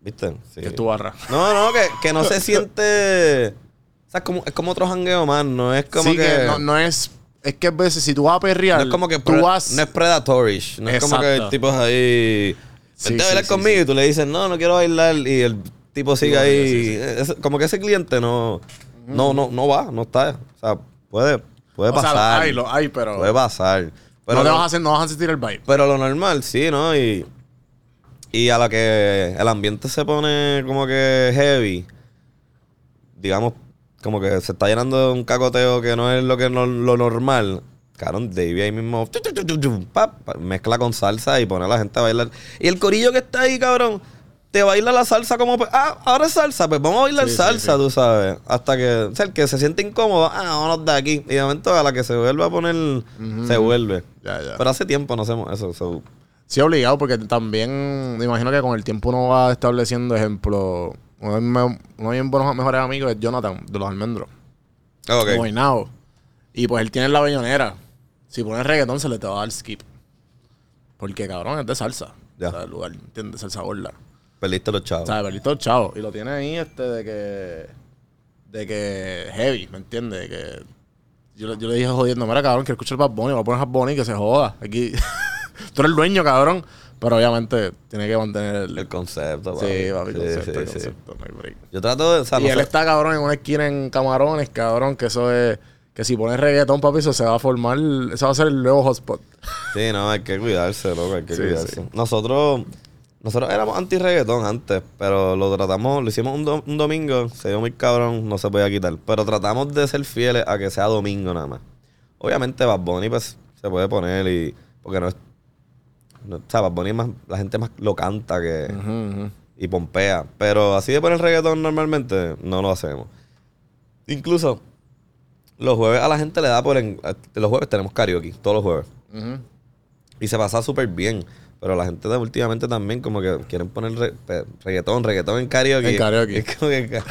¿Viste? Sí. Que es tu barra. No, no, que, que no se siente. O sea, es como, es como otro jangueo más. No es como sí, que. que, no, no es. Es que a veces si tú vas a perrear. no es como que. tú vas. No es predatorish. No es como que el Exacto. tipo es ahí. Sí, Vente a sí, bailar sí, conmigo y tú le dices, no, no quiero bailar. Y el tipo sigue Sí, ahí. sí, sí. Es- como que ese cliente no. No, no, no va, no está. O sea, puede, puede o sea, pasar. lo hay, lo hay, pero. Puede pasar. Pero, no, te vas a hacer, no vas a sentir el vibe. pero lo normal, sí, ¿no? Y, y a la que el ambiente se pone como que heavy, digamos, como que se está llenando de un cacoteo que no es lo que no, lo normal. Cabrón, Davey ahí mismo tu, tu, tu, mezcla con salsa y pone a la gente a bailar. Y el corillo que está ahí, cabrón, te baila la salsa como... Ah, ahora es salsa, pues vamos a bailar Sí, salsa, sí. tú sabes. Hasta que, o sea, el que se siente incómodo, ah, vámonos de aquí. Y de momento a la que se vuelve a poner, se vuelve. Ya, ya. Pero hace tiempo no hacemos eso. so, Sí, obligado, porque también me imagino que con el tiempo uno va estableciendo ejemplo. Uno de mis, uno de mis buenos mejores amigos es Jonathan, de los almendros. Ah, ok. Guaynabo. Y pues él tiene la bellonera. Si pones reggaetón, se le te va a dar skip. Porque cabrón es de salsa. Ya. O sea, el lugar, ¿entiendes? Salsa gorda. Perdiste los chavos. O sea, Berlito chavo. Y lo tiene ahí este de que. De que heavy, ¿me entiendes? De que. Yo, le- yo le dije jodiendo, mira cabrón, que escuchar Bad Bunny, va a poner Bad Bunny que se joda. Aquí. Tú eres el dueño, cabrón. Pero obviamente tiene que mantener el. El concepto, papi. sí, papi, Sí, concepto, sí, el sí. concepto, no hay break. Yo trato de. o sea, Y no él sé- está cabrón en una esquina en camarones, cabrón, que eso es. Que si pones reggaetón, papi, eso se va a formar. Eso va a ser el nuevo hotspot. Sí, no, hay que cuidarse, loco, hay que Sí, cuidarse. sí. Nosotros, nosotros éramos anti-reggaetón antes, pero lo tratamos, lo hicimos un, do- un domingo, se dio muy cabrón, no se podía quitar. Pero tratamos de ser fieles a que sea domingo nada más. Obviamente Bad Bunny, pues, se puede poner y... Porque no es... no- o sea, Bad Bunny es más, la gente más lo canta que... Y pompea. Pero así de poner reggaetón normalmente no lo hacemos. Incluso los jueves a la gente le da por... En, los jueves tenemos karaoke, todos los jueves. Y se pasa súper bien. Pero la gente de últimamente también como que quieren poner re- reggaetón, reggaetón en karaoke. En karaoke. Es como que... ca-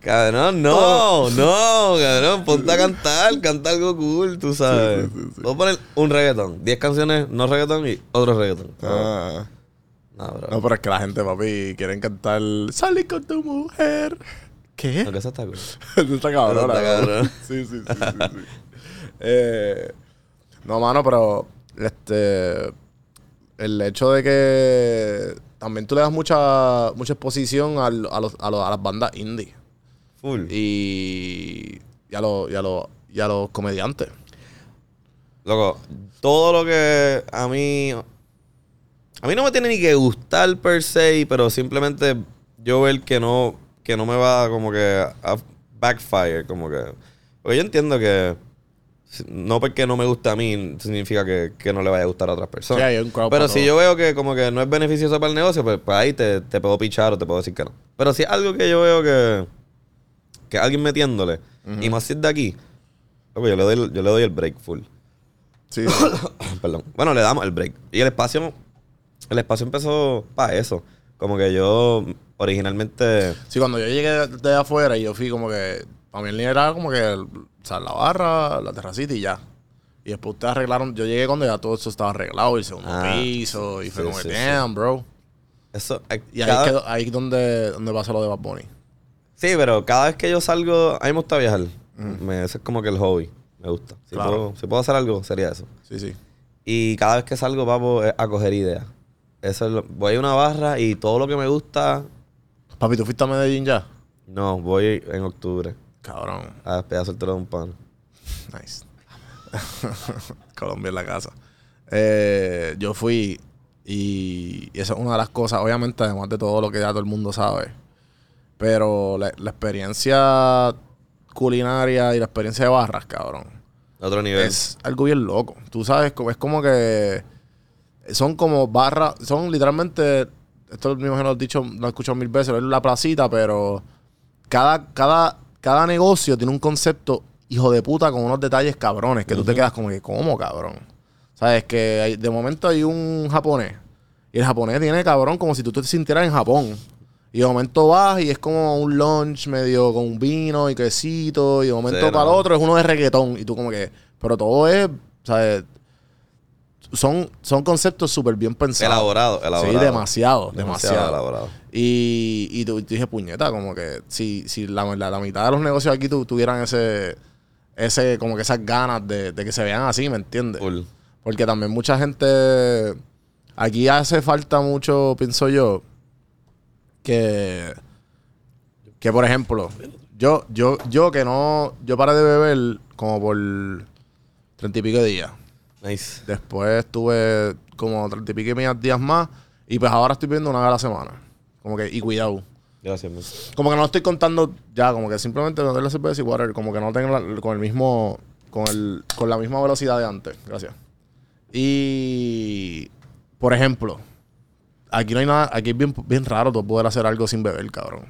Cabrón, no, no, cabrón, ponte a cantar, canta algo cool, tú sabes. Voy a poner un reggaetón, 10 canciones, no reggaetón y otro reggaetón. Ah. No, bro. No, pero es que la gente, papi, quieren cantar Salí con tu mujer. ¿Qué? No, que eso está cool. Eso está cabrón. Eso está cabrón. Sí, sí, sí, sí, sí. Eh, no, mano, pero este el hecho de que también tú le das mucha mucha exposición al- a, los, a, los- a las bandas indie Full. y, y a los y a los y a los comediantes. Loco, todo lo que a mí. A mí no me tiene ni que gustar per se, pero simplemente yo ver que no, que no me va como que a backfire, como que. Porque yo entiendo que no porque no me gusta a mí significa que, que no le vaya a gustar a otras personas. Sí, pero para si todo. yo veo que como que no es beneficioso para el negocio, pues, pues ahí te, te puedo pichar o te puedo decir que no. Pero si es algo que yo veo que, que alguien metiéndole, y más si es de aquí, yo le doy, el- yo le doy el break full. Sí, sí. Perdón. Bueno, le damos el break. Y el espacio, el espacio empezó para eso. Como que yo originalmente, Sí, cuando yo llegué de afuera y yo fui como que, para mí el nivel era como que, o sea, la barra, la terracita y ya. Y después ustedes arreglaron, yo llegué cuando ya todo eso estaba arreglado, el segundo Ah, piso, y fue sí, como sí, damn, bro. eso, eh, Y ahí, quedó, ahí es donde, donde pasa lo de Bad Bunny. sí, pero cada vez que yo salgo, a mí me gusta viajar. Me, ese es como que el hobby. Me gusta. Si, Claro. puedo, si puedo hacer algo, sería eso. Sí, sí. Y cada vez que salgo, papo, es a coger ideas. Eso es lo- voy a una barra y todo lo que me gusta, Papi, ¿tú fuiste a Medellín ya? no, voy en octubre Cabrón. a despedir soltero de un pan. Nice. Colombia en la casa. Eh, yo fui y, y esa es una de las cosas, obviamente, además de todo lo que ya todo el mundo sabe. Pero la, la experiencia culinaria y la experiencia de barras, cabrón, Otro nivel. es algo bien loco. Tú sabes, es como que son como barras, son literalmente, esto me imagino lo he dicho, lo he escuchado mil veces, es la placita, pero cada, cada, cada negocio tiene un concepto hijo de puta con unos detalles cabrones que tú te quedas como que, ¿cómo, cabrón? ¿Sabes? Que hay- de momento hay un japonés y el japonés tiene, cabrón, como si tú te sintieras en Japón. Y de momento vas y es como un lunch medio con vino y quesito. Y de momento Sí, para el otro es uno de reggaetón. Y tú como que... Pero todo es... ¿sabes? Son, son conceptos súper bien pensados. Elaborado, elaborado. Sí, demasiado, demasiado. elaborado. Y, y tú, dije, puñeta, como que si, si la, la- la mitad de los negocios aquí tu- tuvieran ese, ese, como que esas ganas de, de que se vean así, ¿me entiendes? Porque también mucha gente. Aquí hace falta mucho, pienso yo, que. Que por ejemplo, yo, yo, yo que no. Yo paré de beber como por treinta y pico de días. Nice. Después tuve como treinta y pico días más. Y pues ahora estoy viendo una vez a la semana. Como que, y cuidado. Gracias. Como que no estoy contando ya, como que simplemente meter la cerveza y water, como que no tengo la- con el mismo, con el, con la misma velocidad de antes. Gracias. Y, por ejemplo, aquí no hay nada, aquí es bien, bien raro tú poder hacer algo sin beber, cabrón.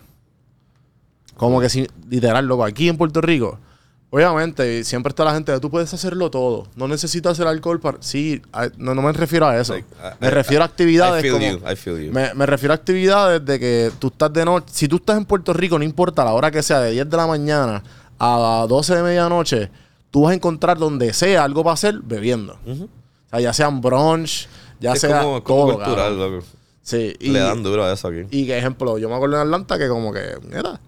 Como que sin, literal, loco, aquí en Puerto Rico, Obviamente, siempre está la gente de tú puedes hacerlo todo. No necesitas hacer alcohol para. Sí, no, no me refiero a eso. Like, I- me I- refiero a actividades. I feel como- you, I feel you. Me, me refiero a actividades de que tú estás de noche. Si tú estás en Puerto Rico, no importa la hora que sea, de 10 de la mañana a 12 de medianoche, tú vas a encontrar donde sea algo para hacer bebiendo. O sea, ya sean brunch, ya es sea. como, como todo, cultural, loco. Sí, y, Le dan duro a eso aquí. y que ejemplo, yo me acuerdo en Atlanta que como que, mira,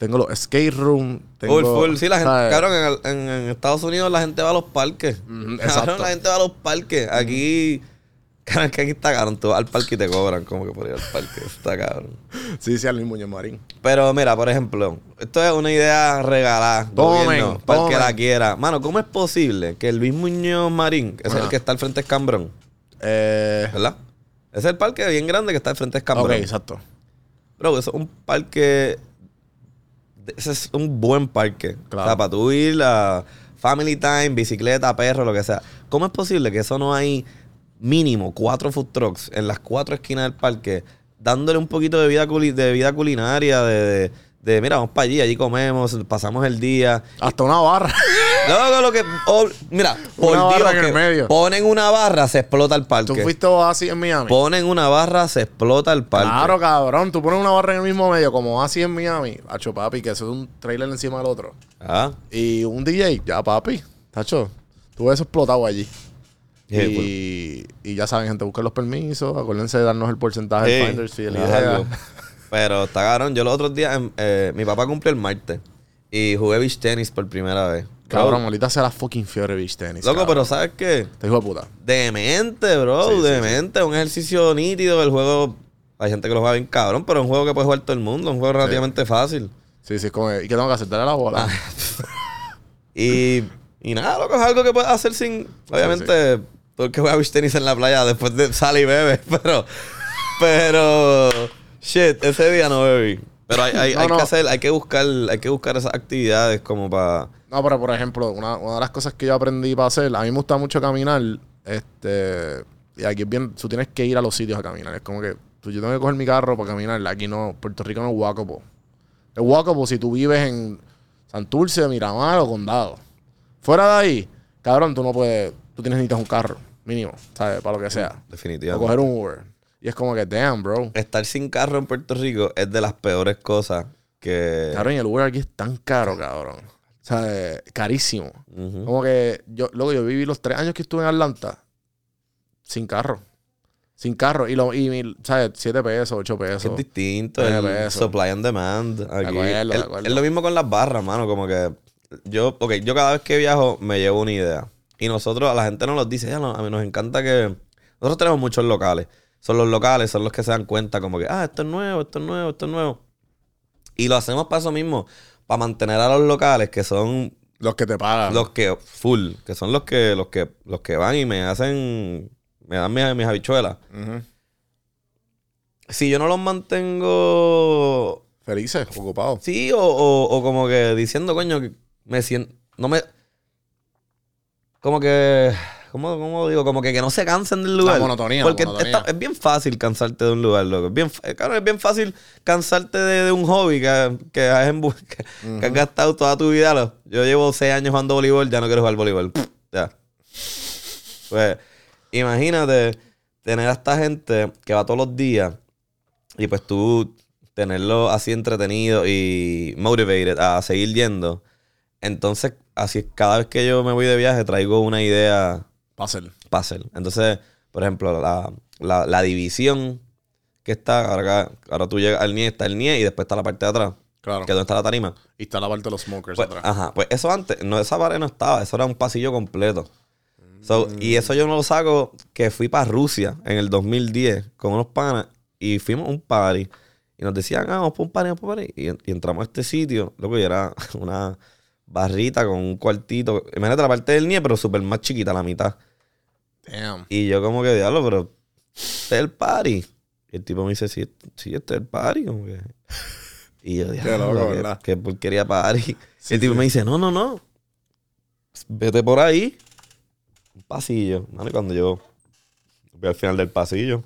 tengo los skate room, tengo, Full, full. Sí, la gente, cabrón, en, el- en- en Estados Unidos la gente va a los parques. Cabrón, exacto. la gente va a los parques. Aquí, cabrón, que aquí está cabrón. Tú vas al parque y te cobran como que por ir al parque. Está cabrón. Sí, sí, al mismo Muñoz Marín. Pero mira, por ejemplo, esto es una idea regalada. Tomen, gobierno, para el que la quiera. Mano, ¿cómo es posible que el Luis Muñoz Marín, que es el que está al frente de Cambrón, Eh, ¿verdad? Es el parque bien grande que está al frente de ok, Cambrón. exacto. Bro, eso es un parque. Ese es un buen parque. Claro. O sea, para tú ir a family time, bicicleta, perro, lo que sea. ¿Cómo es posible que eso no hay mínimo cuatro food trucks en las cuatro esquinas del parque, dándole un poquito de vida, culi- de vida culinaria, de, de, de, mira, vamos para allí, allí comemos, pasamos el día. Hasta una barra. Luego lo que. oh, mira, por Una Dios, barra en el medio. ponen una barra, se explota el ¿Tú parque. fuiste así en Miami? Ponen una barra, se explota el parque. Claro, cabrón. Tú pones una barra en el mismo medio, como así en Miami. Hacho, papi, que eso es un trailer encima del otro. Ah. Y un DJ, ya, papi. Tacho, tú ves eso explotado allí. Y, y ya saben, gente, busquen los permisos. Acuérdense de darnos el porcentaje Sí, del Finders fee, la. Pero está cabrón. Yo los otros días, em, eh, mi papá cumplió el martes y jugué beach tenis por primera vez. Cabrón, ahorita será fucking Fiore Beach Tennis. Loco, cabrón. pero ¿sabes qué? Te dijo de puta. Demente, bro. Sí, sí, demente. Un ejercicio nítido. El juego, hay gente que lo juega bien cabrón, pero es un juego que puede jugar todo el mundo. Un juego relativamente fácil. Sí, sí, es como. ¿Y qué tengo que hacer? Darle la bola. Ah. Y, y nada, loco, es algo que puedes hacer sin. Obviamente, todo el que juega beach tenis en la playa después de sale y bebe, pero. Pero. Shit, ese día no bebí. Pero hay, hay, No, hay no. que hacer, hay que buscar, hay que buscar esas actividades como para. No, pero por ejemplo, una, una de las cosas que yo aprendí para hacer, a mí me gusta mucho caminar, este, y aquí es bien, tú tienes que ir a los sitios a caminar. Es como que tú- yo tengo que coger mi carro para caminar. Aquí no, Puerto Rico no es walkable. Es walkable si tú vives en Santurce, Miramar o Condado. Fuera de ahí, cabrón, tú no puedes, tú tienes necesitas un carro, mínimo, ¿sabes? Para lo que sea. O Definitivamente. coger un Uber. Y es como que, damn, bro. Estar sin carro en Puerto Rico es de las peores cosas que. Cabrón, y el Uber aquí es tan caro, cabrón. O sea, eh, carísimo. Como que yo, luego yo viví los tres años que estuve en Atlanta sin carro. Sin carro. Y, lo, y ¿sabes? Siete pesos, ocho pesos. Es distinto, el pesos. supply and demand. Aquí. acuerdo, de Es- acuerdo. es lo mismo con las barras, mano. Como que yo, ok, yo cada vez que viajo me llevo una idea. Y nosotros, a la gente nos los dice, ya no, a mí nos encanta que. Nosotros tenemos muchos locales. Son los locales, son los que se dan cuenta, como que, ah, esto es nuevo, esto es nuevo, esto es nuevo. Y lo hacemos para eso mismo, para mantener a los locales que son Los que te pagan. los que, full, que son los que, los que, los que van y me hacen, me dan mis, mis habichuelas. Si yo no los mantengo Felices, ocupados. Sí, o, o- o como que diciendo, coño, que me siento. No me. Como que. ¿Cómo, cómo digo? Como que, que no se cansen del lugar. monotonía, Porque la monotonía. está- es bien fácil cansarte de un lugar, loco. Es bien, eh, cabrón, es bien fácil cansarte de, de un hobby que, que, has, que- que has gastado toda tu vida. lo- Yo llevo seis años jugando voleibol, ya no quiero jugar voleibol. Ya. Pues, imagínate tener a esta gente que va todos los días y pues tú tenerlo así entretenido y motivated a seguir yendo. Entonces, así cada vez que yo me voy de viaje traigo una idea Para hacer. Entonces, por ejemplo, la, la- la división que está, ahora, acá- ahora tú llegas al NIE, está el NIE y después está la parte de atrás, Claro. que es donde está la tarima. Y está la parte de los smokers Pues, atrás. ajá, pues eso antes, no, esa pared no estaba, eso era un pasillo completo. So, Y eso yo no lo saco, que fui para Rusia en el 2010 con unos panas y fuimos a un party. Y nos decían, ah, vamos para un party, vamos para un party. Y, y entramos a este sitio, loco, y era una barrita con un cuartito. Imagínate la parte del NIE, pero súper más chiquita, la mitad. Damn. Y yo como que, diablo, pero este es el party. Y el tipo me dice, sí, sí este es el party. Como que... Y yo, diablo, loco, qué- ¿verdad? qué porquería party. Sí, y el tipo sí. me dice, no, no, no. Vete por ahí. Un pasillo. Mano, y cuando yo voy al final del pasillo,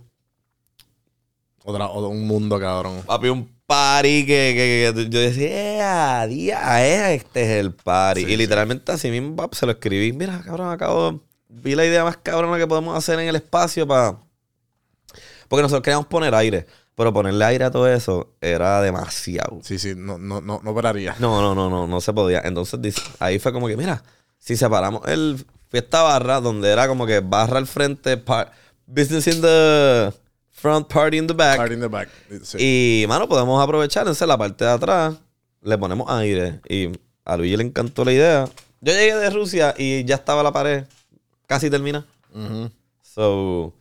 Otra, otro- un mundo, cabrón. papi, un party que, que- que yo decía, "Eh, día, eh, este es el party. Sí, y literalmente así mismo pap, se lo escribí. Mira, cabrón, acabo, vi la idea más cabrona que podemos hacer en el espacio para... Porque nosotros queríamos poner aire, pero ponerle aire a todo eso era demasiado. Sí, sí, no, no, no, no pararía. No, no, no, no, no se podía. Entonces dice- ahí fue como que, mira, si separamos el fiesta barra, donde era como que barra al frente, par- business in the front, party in the back. Party in the back. Sí. Y, mano, podemos aprovechar, entonces la parte de atrás, le ponemos aire. Y a Luigi le encantó la idea. Yo llegué de Rusia y ya estaba la pared casi termina. Ujú. So,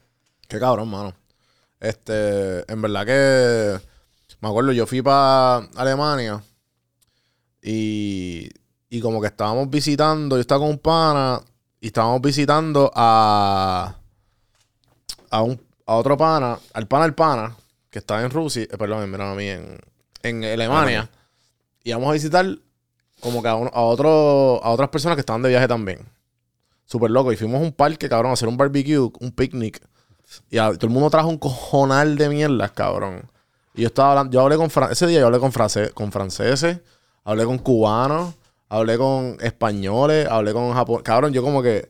Qué cabrón, mano. Este, en verdad que me acuerdo, yo fui para Alemania y, y como que estábamos visitando, yo estaba con un pana y estábamos visitando a a un a otro pana, al pana del pana que estaba en Rusia, eh, perdón, mira a mí en, en Alemania y vamos a visitar como que a, uno- a otro a otras personas que estaban de viaje también. Súper loco. Y fuimos a un parque, cabrón, a hacer un barbecue, un picnic. Y todo el mundo trajo un cojonal de mierdas, cabrón. Y yo estaba hablando, yo hablé con ese día yo hablé con, france- con franceses, hablé con cubanos, hablé con españoles, hablé con Japón. Cabrón, yo como que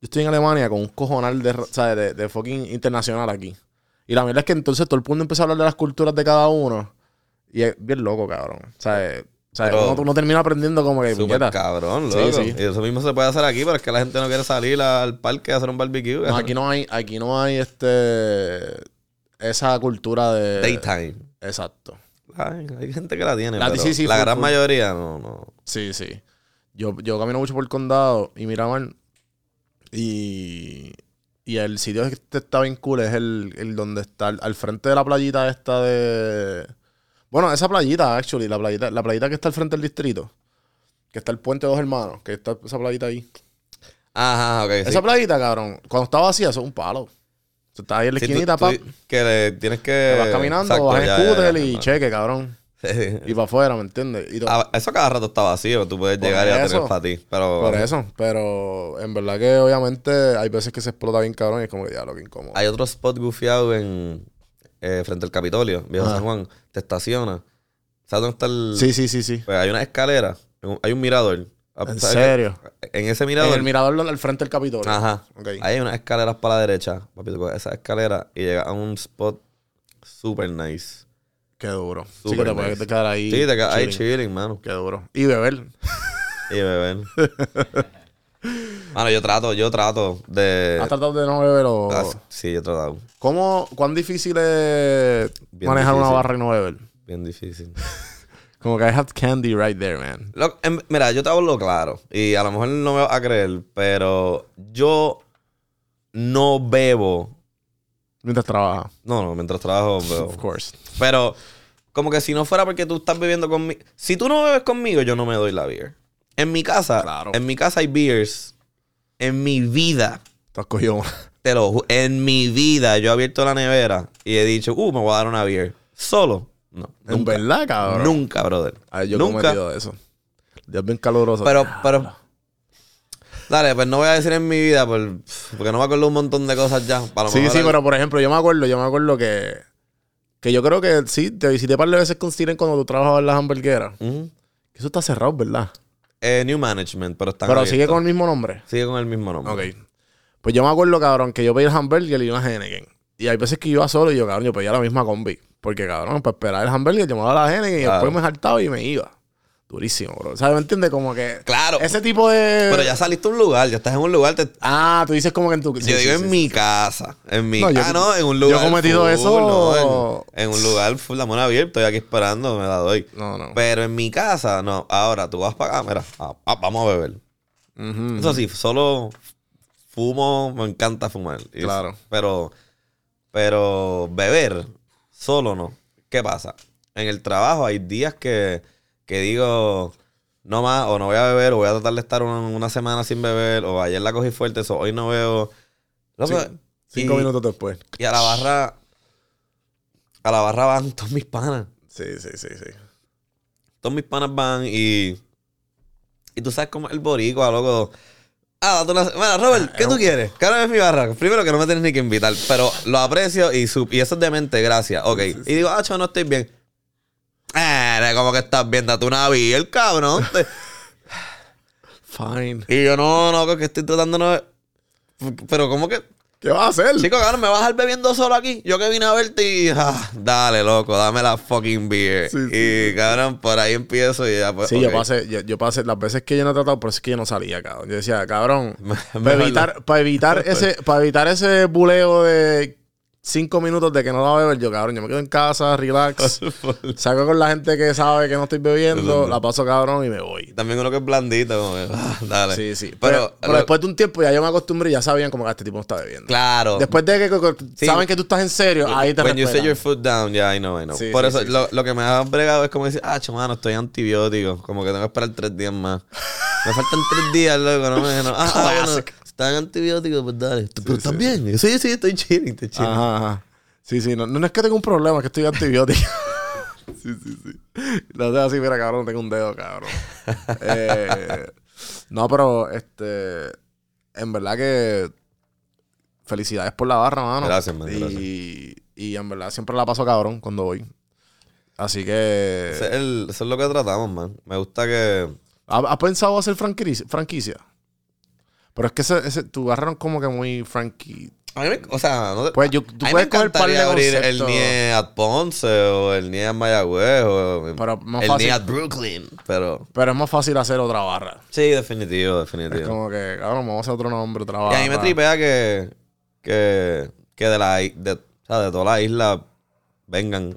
yo estoy en Alemania con un cojonal de, ¿sabes? de, de fucking internacional aquí. Y la verdad es que entonces todo el mundo empezó a hablar de las culturas de cada uno. Y es bien loco, cabrón. O sea, o sea, uno, uno termina aprendiendo como que súper cabrón, Sí, loco. sí. Y eso mismo se puede hacer aquí, pero es que la gente no quiere salir al parque a hacer un barbecue. No, aquí no hay, aquí no hay este esa cultura de. Daytime. Exacto. Ay, hay gente que la tiene, La- pero sí, sí, la full, gran full. mayoría no, no. Sí, sí. Yo, yo camino mucho por el condado y Miramar. Y. Y el sitio que este está bien cool es el, el donde está al, al frente de la playita esta de. Bueno, esa playita, actually, la playita, la playita que está al frente del distrito. Que está el puente de dos hermanos, que está esa playita ahí. Ajá, ok. sí. Esa playita, cabrón, cuando está vacía, eso es un palo. Eso está ahí en la Sí, tú- esquinita, tú- pap. que le tienes que. Te vas caminando, Exacto, vas en scooter y cheque, cabrón. Sí. Y para afuera, ¿me entiendes? Y Ah, eso cada rato está vacío, tú puedes llegar y a tener para ti. Pero Por eso, pero en verdad que obviamente hay veces que se explota bien cabrón y es como que ya lo que incómodo. hay otro spot gufiado en eh, frente al Capitolio, Viejo Ajá. San Juan. Te estaciona. ¿Sabes dónde está el.? Sí, sí, sí, sí. Pues hay una escalera, hay un mirador. ¿En ¿Sabes serio? En ese En mirador. el mirador al frente del Capitolio. Ajá. Ok. Ahí hay unas escaleras para la derecha. Papi, esa escalera y llegas a un spot super nice. Qué duro. sí que te puedes nice. quedar ahí. Sí, te quedas ahí chilling, mano. Qué duro. Y beber. Y beber. mano, yo trato, yo trato de. ¿Has tratado de no beber o...? Ah, sí, yo he tratado. ¿Cómo, ¿Cuán difícil es Bien manejar una barra y no beber? Bien difícil. Como que I have candy right there, man. Lo- mira, yo te hablo claro. Y a lo mejor no me vas a creer, pero yo no bebo. Mientras trabaja. No, no, mientras trabajo bebo. Of course. Pero, como que si no fuera porque tú estás bebiendo conmigo. Si tú no bebes conmigo, yo no me doy la beer. En mi casa, Claro. en mi casa hay beers. En mi vida, Te has cogido una. te lo en mi vida, yo he abierto la nevera y he dicho, uh, me voy a dar una beer. Solo. No. ¿En Nunca. verdad, cabrón? Nunca, brother. Ay, yo nunca. cometido eso. Dios bien caluroso. Pero, pero. Dale, pues no voy a decir en mi vida por- porque no me acuerdo un montón de cosas ya. Para Sí, sí, el- pero por ejemplo, yo me acuerdo, yo me acuerdo que. Que yo creo que sí, te visité un par de veces con Steven cuando tú trabajabas en las hamburgueras. Ujú. Eso está cerrado, ¿verdad? Eh, New Management, pero está Pero sigue con el mismo nombre. Sigue con el mismo nombre. Ok. Pues yo me acuerdo, cabrón, que yo pedí el hamburger y una Henneken. Y hay veces que yo iba solo y yo, cabrón, yo pedía la misma combi. Porque, cabrón, para esperar el hamburger, me daba la Henneken y Claro. después me saltaba y me iba. Durísimo, bro. ¿Sabes? ¿Me entiendes? Como que. Claro. Ese tipo de. Pero ya saliste a un lugar, ya estás en un lugar. te- Ah, tú dices como que en tu. sí, yo sí, digo sí, en mi casa. En mi No, yo- Ah, no, en un yo he lugar. cometido full, eso- no, en, en un lugar full, la mano abierta, estoy aquí esperando, me la doy. No, no. Pero en mi casa, no. Ahora tú vas para acá, mira, ah, ah, vamos a beber. Eso sí, solo fumo, me encanta fumar. Claro. Pero, pero beber, solo no. ¿Qué pasa? En el trabajo hay días que, que digo, no más, o no voy a beber, o voy a tratar de estar una, una semana sin beber, o ayer la cogí fuerte, so hoy no veo. Sí, Cinco y- minutos después. Y a la barra, a la barra van todos mis panas. Sí, sí, sí, sí. Todos mis panas van y. Y tú sabes cómo es el boricua, loco. Ah, date una. Bueno, Robert, ¿qué tú quieres? Que ahora es mi barra. Primero que no me tienes ni que invitar, pero lo aprecio y, su... y eso es de mente, gracias. Ok. Y digo, ah, chavo, no estoy bien. Eh, como que estás viendo a tu naví, el cabrón. Te- Fine. y yo, no, no, que estoy tratando de... no- Pero como que... ¿Qué vas a hacer? Chico, cabrón, ¿me vas a dejar bebiendo solo aquí? Yo que vine a verte y... ah, dale, loco, dame la fucking beer. Sí, sí, y, cabrón, por ahí empiezo y ya, pues, Sí, yo pasé, yo, yo pasé, las veces que yo no he tratado, por eso es que yo no salía, cabrón. Yo decía, cabrón, para evitar, para evitar ese, para evitar ese buleo de cinco minutos de que no va a beber, yo, cabrón, yo me quedo en casa, relax, saco con la gente que sabe que no estoy bebiendo, la paso cabrón y me voy. También uno que es blandito, como que, ah, dale. Sí, sí. Pero, Pero, pero lo- después de un tiempo ya yo me acostumbré y ya sabían como que este tipo no está bebiendo. Claro. Después de que, Sí. saben que tú estás en serio, ahí te When you set respetan. your foot down, yeah, I know, I know. Sí, Por eso, lo, lo que me ha bregado es como decir, ah, mano, estoy antibiótico. Como que tengo que esperar tres días más. me faltan tres días, loco, no me... No. Ah, ah, bueno, Classic. Están antibióticos, pues dale. Pero estás bien. Sí, sí, estoy chilling, estoy chilling. Ajá, ajá. Sí, sí, no, no es que tenga un problema, es que estoy antibiótico. sí, sí, sí. No sé así, mira, cabrón, tengo un dedo, cabrón. Eh, no, pero, este, en verdad que felicidades por la barra, mano. Gracias, man, Y, y en verdad siempre la paso cabrón cuando voy. Así que... Ese es el- eso es lo que tratamos, man. Me gusta que... ¿Has has pensado hacer franquicia? franquicia? Pero es que ese, ese, tu barra no es como que muy franqui... A mí me... O sea, no te- Pues yo, tú a puedes coger par de abrir el. NIE at Ponce o el NIE at Mayagüez o Pero más el fácil. NIE at Brooklyn. Pero... Pero es más fácil hacer otra barra. Sí, definitivo, definitivo. Es como que, cabrón, vamos a hacer otro nombre, otra barra. Y a mí me tripea que, que, que de la de, o sea, de toda la isla vengan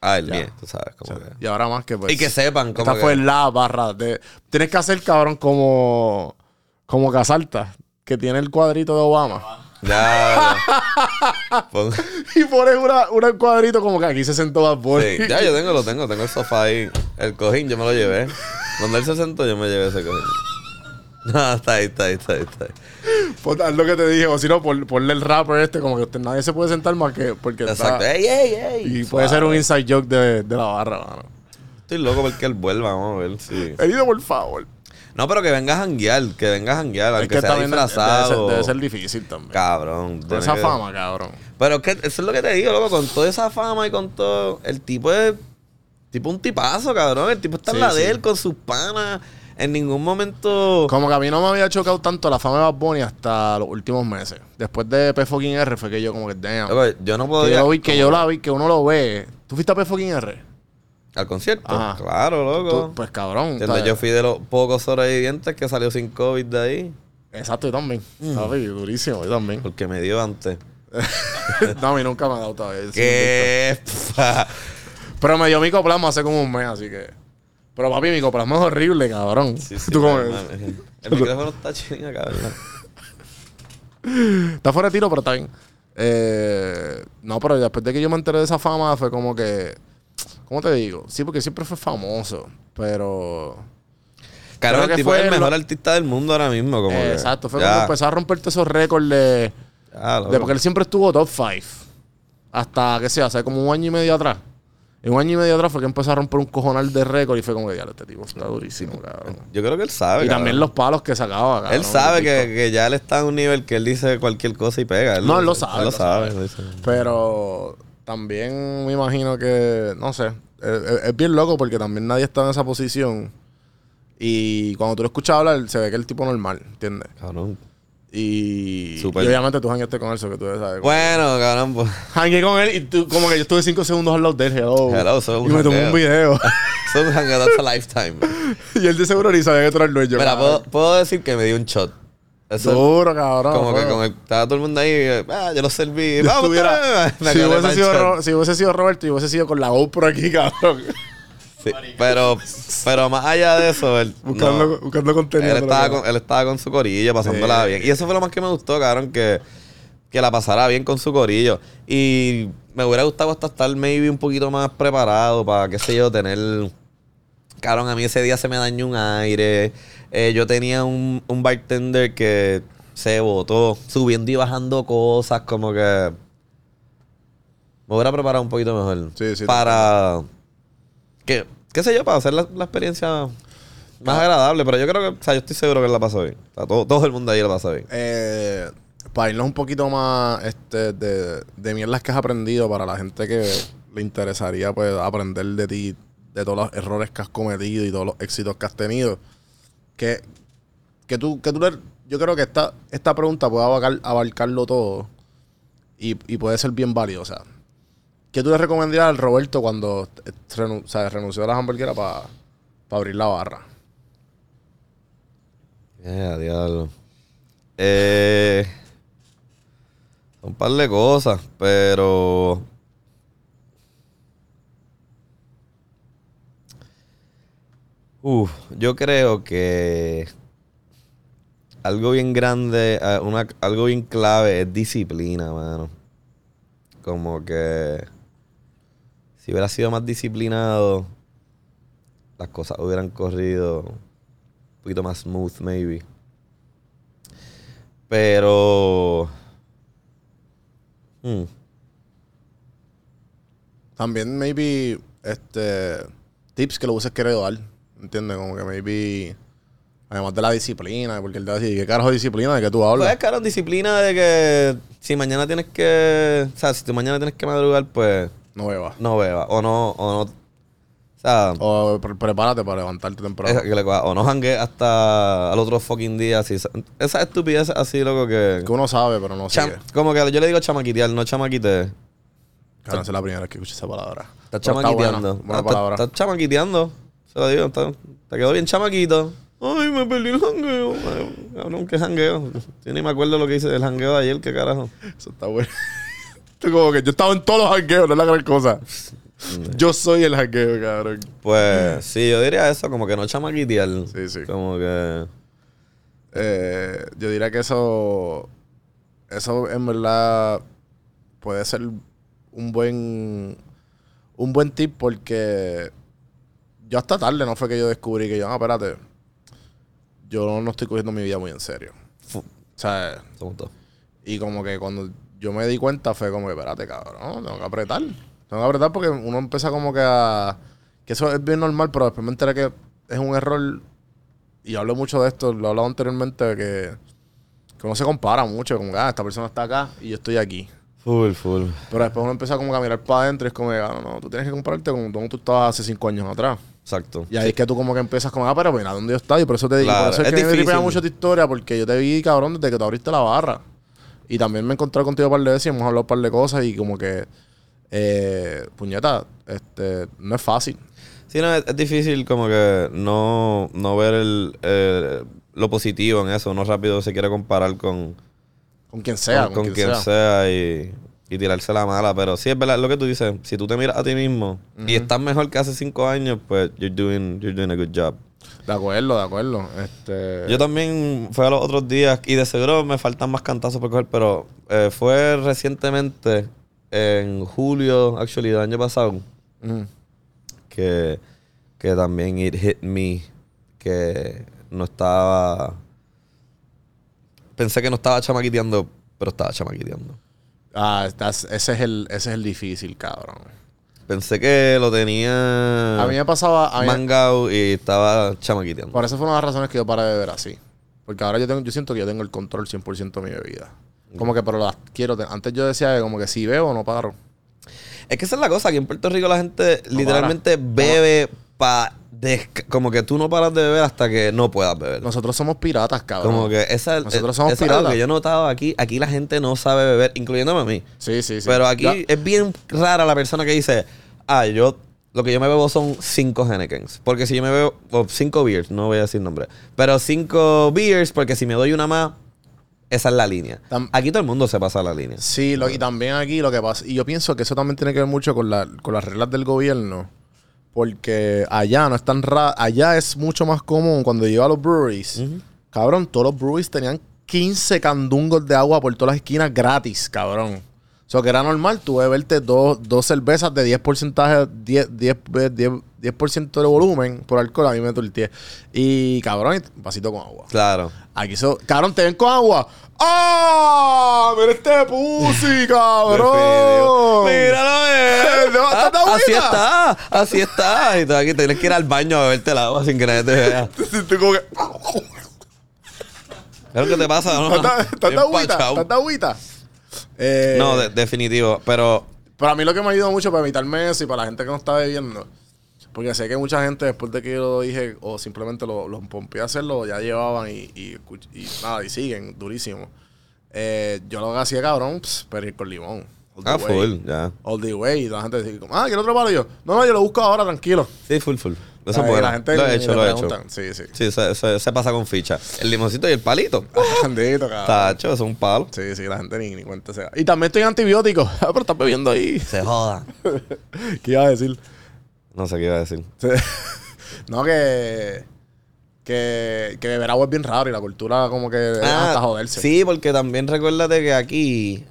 a el. NIE, tú sabes. Como O sea, que- Y ahora más que pues. y que sepan como Esta que, fue la barra. De, tienes que hacer, cabrón, como. Como Casalta, que tiene el cuadrito de Obama. Ya, ya. Pon- Y pones una, una cuadrito como que aquí se sentó Bad Bunny. sí, ya yo tengo, lo tengo, tengo el sofá ahí. El cojín yo me lo llevé. Donde él se sentó yo me llevé ese cojín. No, está ahí, está ahí, está ahí, está ahí. Pues, haz lo que te dije, o si no, pon- ponle el rapper este, como que usted- nadie se puede sentar más que porque Exacto. está. ¡Ey, ey, ey! Y puede ser un Suave. inside joke de, de la barra, mano. Estoy loco porque él vuelva, vamos a ver si... Herido, por favor. No, pero que venga a janguear, que venga a janguear, Es aunque que sea debe, disfrazado. ser, debe ser difícil también. Cabrón. Con esa que- fama, cabrón. Pero es que eso es lo que te digo, loco, con toda esa fama y con todo. El tipo es. Tipo un tipazo, cabrón. El tipo está en Sí, la sí. de él con sus panas. En ningún momento. Como que a mí no me había chocado tanto la fama de Bad Bunny hasta los últimos meses. Después de P R fue que yo como que damn. Loco, yo no que podía. yo vi, que yo la vi, que uno lo ve. ¿Tú fuiste a P R? Al concierto. Ajá. Claro, loco. Tú- pues cabrón. ¿sabes? yo fui de los pocos sobrevivientes que salió sin COVID de ahí. Exacto, yo también. Mm. Durísimo, yo también. Porque me dio antes. no, a mí nunca me ha dado todavía. ¿Qué? Pero me dio micoplasma hace como un mes, así que. Pero papi, micoplasma es horrible, cabrón. Sí, sí, Tú como- pero, mami, El micrófono está chido acá, ¿verdad? Está fuera de tiro, pero está bien. Eh, no, pero después de que yo me enteré de esa fama, fue como que. ¿Cómo te digo? Sí, porque siempre fue famoso. Pero. Claro, el que tipo fue es el lo- mejor artista del mundo ahora mismo. Como que, exacto, fue ya, cuando empezó a romper todos esos récords de, ya, de- Porque él siempre estuvo top 5. Hasta, que sé, hace como un año y medio atrás. En un año y medio atrás fue que empezó a romper un cojonal de récord y fue como que, diablo, este tipo está durísimo, cabrón. Yo creo que él sabe. Y cabrón. también los palos que sacaba, cabrón. Él sabe que, ya él está en un nivel que él dice cualquier cosa y pega. No, él lo sabe, Él lo sabe. Pero también me imagino que, no sé, es, bien loco porque también nadie está en esa posición. Y cuando tú lo escuchas hablar, se ve que es el tipo normal, ¿entiendes? Cabrón. Y, y obviamente tú jangueaste con él, eso que tú debes saber. Bueno, cabrón, pues. Jangué con él y tú, como que yo estuve cinco segundos al lado de él, hello. Hello, un y me tomó un jangueo. video. Son un a lifetime. y él de seguro ni sabía que tú eras el dueño. Mira, puedo, puedo decir que me dio un shot. Eso Duro, cabrón. como que bueno. con el, estaba todo el mundo ahí. Ah, yo lo serví. Yo Vamos, estuviera- si, hubiese sido si hubiese sido Roberto, yo hubiese sido con la GoPro aquí, cabrón. Sí, pero, pero más allá de eso, él. Buscando, no. buscando contenido. Él estaba, que- con, él estaba con su corillo, pasándola Sí. bien. Y eso fue lo más que me gustó, cabrón, que, que la pasara bien con su corillo. Y me hubiera gustado hasta estar maybe un poquito más preparado para, qué sé yo, tener... Cabrón, a mí ese día se me dañó un aire. Eh, yo tenía un, un bartender que se botó subiendo y bajando cosas, como que... Me hubiera preparado un poquito mejor. Sí, sí, te Para... Que, qué sé yo, para hacer la, la experiencia más agradable. Pero yo creo que... O sea, yo estoy seguro que él la pasó bien. O sea, todo, todo el mundo ahí la pasó bien. Eh, para irnos un poquito más este, de, de mierdas que has aprendido para la gente que le interesaría pues aprender de ti de todos los errores que has cometido y todos los éxitos que has tenido, que, que tú, que tú le- yo creo que esta, esta pregunta puede abarcar- abarcarlo todo y, y puede ser bien válido. O sea, ¿qué tú le recomendarías al Roberto cuando renunció a las hamburgueras para abrir la barra? Eh, diablo. Eh, un par de cosas, pero. Uf, yo creo que algo bien grande, eh, una, algo bien clave es disciplina, mano. Como que si hubiera sido más disciplinado, las cosas hubieran corrido un poquito más smooth, maybe. Pero. hmm, También, maybe, este, tips que lo hubiese querido dar. ¿Entiendes? Como que maybe, además de la disciplina, porque él te va a decir, ¿qué carajo de disciplina de que tú hablas? Pues, claro, disciplina de que si mañana tienes que. O sea, si tú mañana tienes que madrugar, pues No bebas. no bebas. O no. O no. O sea, O pre- prepárate para levantarte temprano. esa- que o no jangues hasta al otro fucking día. Así, esa estupidez así, loco, que. Que uno sabe, pero no sigue. como que yo le digo chamaquitear, no chamaquite. Claro, esa es la primera vez que escucho esa palabra. Estás Pero está chamaquiteando. buena, buena Estás- palabra. Estás chamaquiteando. Se lo digo. está- te quedó bien chamaquito. Ay, me perdí el jangueo. Ay, Cabrón, ¿qué jangueo? Yo ni me acuerdo lo que hice del jangueo de ayer, qué carajo. Eso está bueno. Como que yo estaba en todos los jangueos, no es la gran cosa. Yo soy el jangueo, cabrón. Pues sí, yo diría eso, como que no chamaquitear. Sí, sí. Como que. Eh, yo diría que eso. Eso en verdad puede ser un buen. Un buen tip porque. Yo hasta tarde no fue que yo descubrí que yo, ah, espérate. Yo no estoy cogiendo mi vida muy en serio. O sea, y como que cuando yo me di cuenta fue como que, espérate, cabrón, tengo que apretar. Tengo que apretar porque uno empieza como que a... Que eso es bien normal, pero después me enteré que es un error. Y hablo mucho de esto, lo he hablado anteriormente, que, que uno se compara mucho. Como que, ah, esta persona está acá y yo estoy aquí. Full, full. Pero después uno empieza como que a mirar para adentro y es como que, ah, no, no, tú tienes que compararte con donde tú estabas hace cinco años atrás. Exacto. Y ahí es que tú como que empiezas como, ah, pero mira dónde yo estaba. Y por eso te digo, Claro, por eso es, es que me difícil. tripea mucho tu historia, porque yo te vi, cabrón, desde que tú abriste la barra. Y también me he encontrado contigo un par de veces y hemos hablado un par de cosas y como que, eh, puñeta, este, no es fácil. Sí, no, es, es difícil como que no, no ver el, eh, lo positivo en eso. Uno rápido se quiere comparar con, Con quien sea, con, con, con quien, quien sea. sea, y, y tirarse la mala. Pero sí es verdad lo que tú dices. Si tú te miras a ti mismo y estás mejor que hace cinco años, pues you're doing, you're doing a good job. De acuerdo, de acuerdo. Este, Yo también fue a los otros días y de seguro me faltan más cantazos por coger, pero eh, fue recientemente, en julio, actually, del año pasado, que, que también it hit me, que no estaba... Pensé que no estaba chamaquiteando, pero estaba chamaquiteando. Ah, estás- ese, es el, ese es el difícil, cabrón. Pensé que lo tenía A mí me pasaba... A mí, mangao y estaba chamaquiteando. por eso fue una de las razones que yo paré de beber así. Porque ahora yo tengo, yo siento que yo tengo el control 100% de mi bebida. Como que, pero las quiero. te- Antes yo decía que como que si bebo no paro. Es que esa es la cosa, aquí en Puerto Rico la gente literalmente bebe pa como que tú no paras de beber hasta que no puedas beber. Nosotros somos piratas, cabrón. como que esa, Nosotros es- somos eso es algo piratas. que yo he notado aquí, aquí la gente no sabe beber, incluyéndome a mí. Sí, sí, sí. Pero aquí Ya- es bien rara la persona que dice, ah, yo, lo que yo me bebo son cinco Hennekens. Porque si yo me bebo, o cinco beers, no voy a decir nombre, pero cinco beers, porque si me doy una más, esa es la línea. Tam- aquí todo el mundo se pasa la línea. Sí, lo- y también aquí lo que pasa, y yo pienso que eso también tiene que ver mucho con, la, con las reglas del gobierno, porque allá no es tan raro, allá es mucho más común cuando yo iba a los breweries, cabrón, todos los breweries tenían 15 candungos de agua por todas las esquinas gratis, cabrón. O sea, que era normal tú beberte dos, dos cervezas de 10 porcentaje, 10, 10, 10, 10% de volumen por alcohol, a mí me turtié. Y cabrón, un vasito con agua. Claro. Aquí so, cabrón, te ven con agua. ¡Ah! ¡Mira este pussy, cabrón! Míralo, eh. No, Ah, está así está, así está. Y tú aquí tienes que ir al baño a beberte el agua sin que nadie te vea. Tú como que... ¿Qué es lo que te pasa? No, ¿Estás estás de Bien agüita? pachao. ¿Estás de agüita? Eh, No, de- definitivo. Pero Pero a mí lo que me ha ayudado mucho para evitarme eso y para la gente que no está bebiendo. Porque sé que mucha gente después de que yo lo dije o simplemente lo, lo pompeé a hacerlo, ya llevaban y, y, y nada, y siguen durísimo. Eh, yo lo hacía, cabrón, pss, pedir con limón. All the Ah, way. full, ya. All the way. Y la gente dice, ah, ¿quiere otro palo? Y yo, no, no, yo lo busco ahora, tranquilo. Sí, full, full. Bueno. la gente lo he hecho, lo he hecho. Sí, sí. Sí, se, se- se pasa con ficha. El limoncito y el palito. Bendito, cabrón. Tacho, eso es un palo. Sí, sí, la gente ni, ni cuenta se da. Y también estoy antibiótico. Ah, pero estás bebiendo ahí. Se joda. ¿Qué iba a decir? No sé qué iba a decir. No, que, que. Que beber agua es bien raro y la cultura como que hasta joderse. Ah, sí, porque también recuérdate que aquí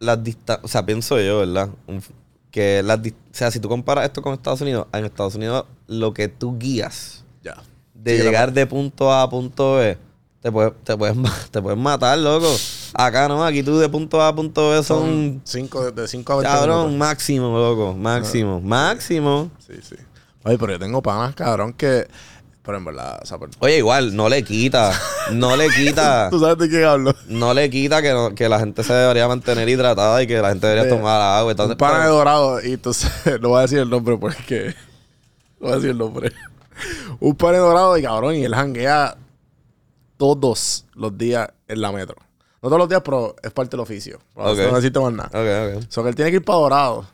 las distancias, o sea, pienso yo, ¿verdad? Un- que las o sea, si tú comparas esto con Estados Unidos, en Estados Unidos lo que tú guías Ya. de Sí, llegar de punto A a punto B, te puedes, te puedes, te puedes matar, loco. Acá no, aquí tú de punto A a punto B Son son, 5 de 5 a 20 cabrón, minutos. máximo, loco, máximo, máximo. Sí, sí. Oye, pero yo tengo panas, cabrón, que. Pero en verdad, o sea, por- Oye, igual, no le quita, no le quita. ¿Tú sabes de qué hablo? No le quita que, no- que la gente se debería mantener hidratada y que la gente debería tomar agua. y todo. Un pana de dorado, y entonces no voy a decir el nombre porque. No voy a decir el nombre. Un pana de dorado y cabrón, y él janguea todos los días en la metro. No todos los días, pero es parte del oficio. No Ok. necesito más nada. Ok, ok. So que él tiene que ir para dorado.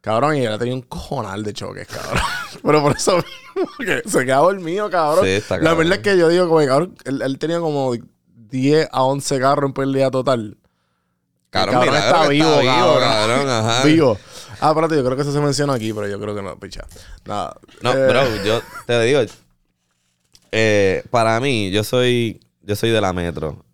Cabrón, y él ha tenido un cojonal de choques, cabrón. Pero por eso mismo que se queda dormido, cabrón. Sí, está La cabrón. verdad es que yo digo, como, que, cabrón, él, él tenía como 10 a 11 carros en pérdida total. Cabrón, milagro está que vivo, cabrón. cabrón, ajá. Vivo. Ah, espérate, yo creo que eso se menciona aquí, pero yo creo que no, picha. Nada. No, Eh, bro, yo te digo, eh, para mí, yo soy, yo soy de la metro.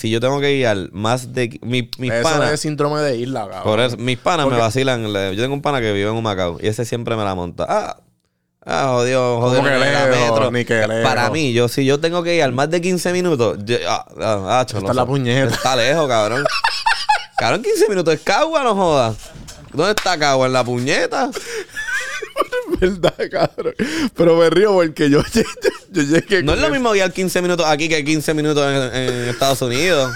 Si yo tengo que guiar más de... Mi, mis Eso panas... es síndrome de isla, cabrón. Por eso, mis panas Porque- me vacilan. Yo tengo un pana que vive en un Macao y ese siempre me la monta. Ah, ah jodido, jodido. que metro. ni que lejos. Para mí, yo si yo tengo que ir al más de 15 minutos, yo, ah, ah, ah, cholo, Está la puñeta. Está lejos, cabrón. cabrón, 15 minutos es cagua, no jodas. ¿Dónde está cagua? ¿En la puñeta? Verdad, cabrón. Pero me río porque yo, yo, yo llegué. No es lo mismo guiar 15 minutos aquí que 15 minutos en, en Estados Unidos.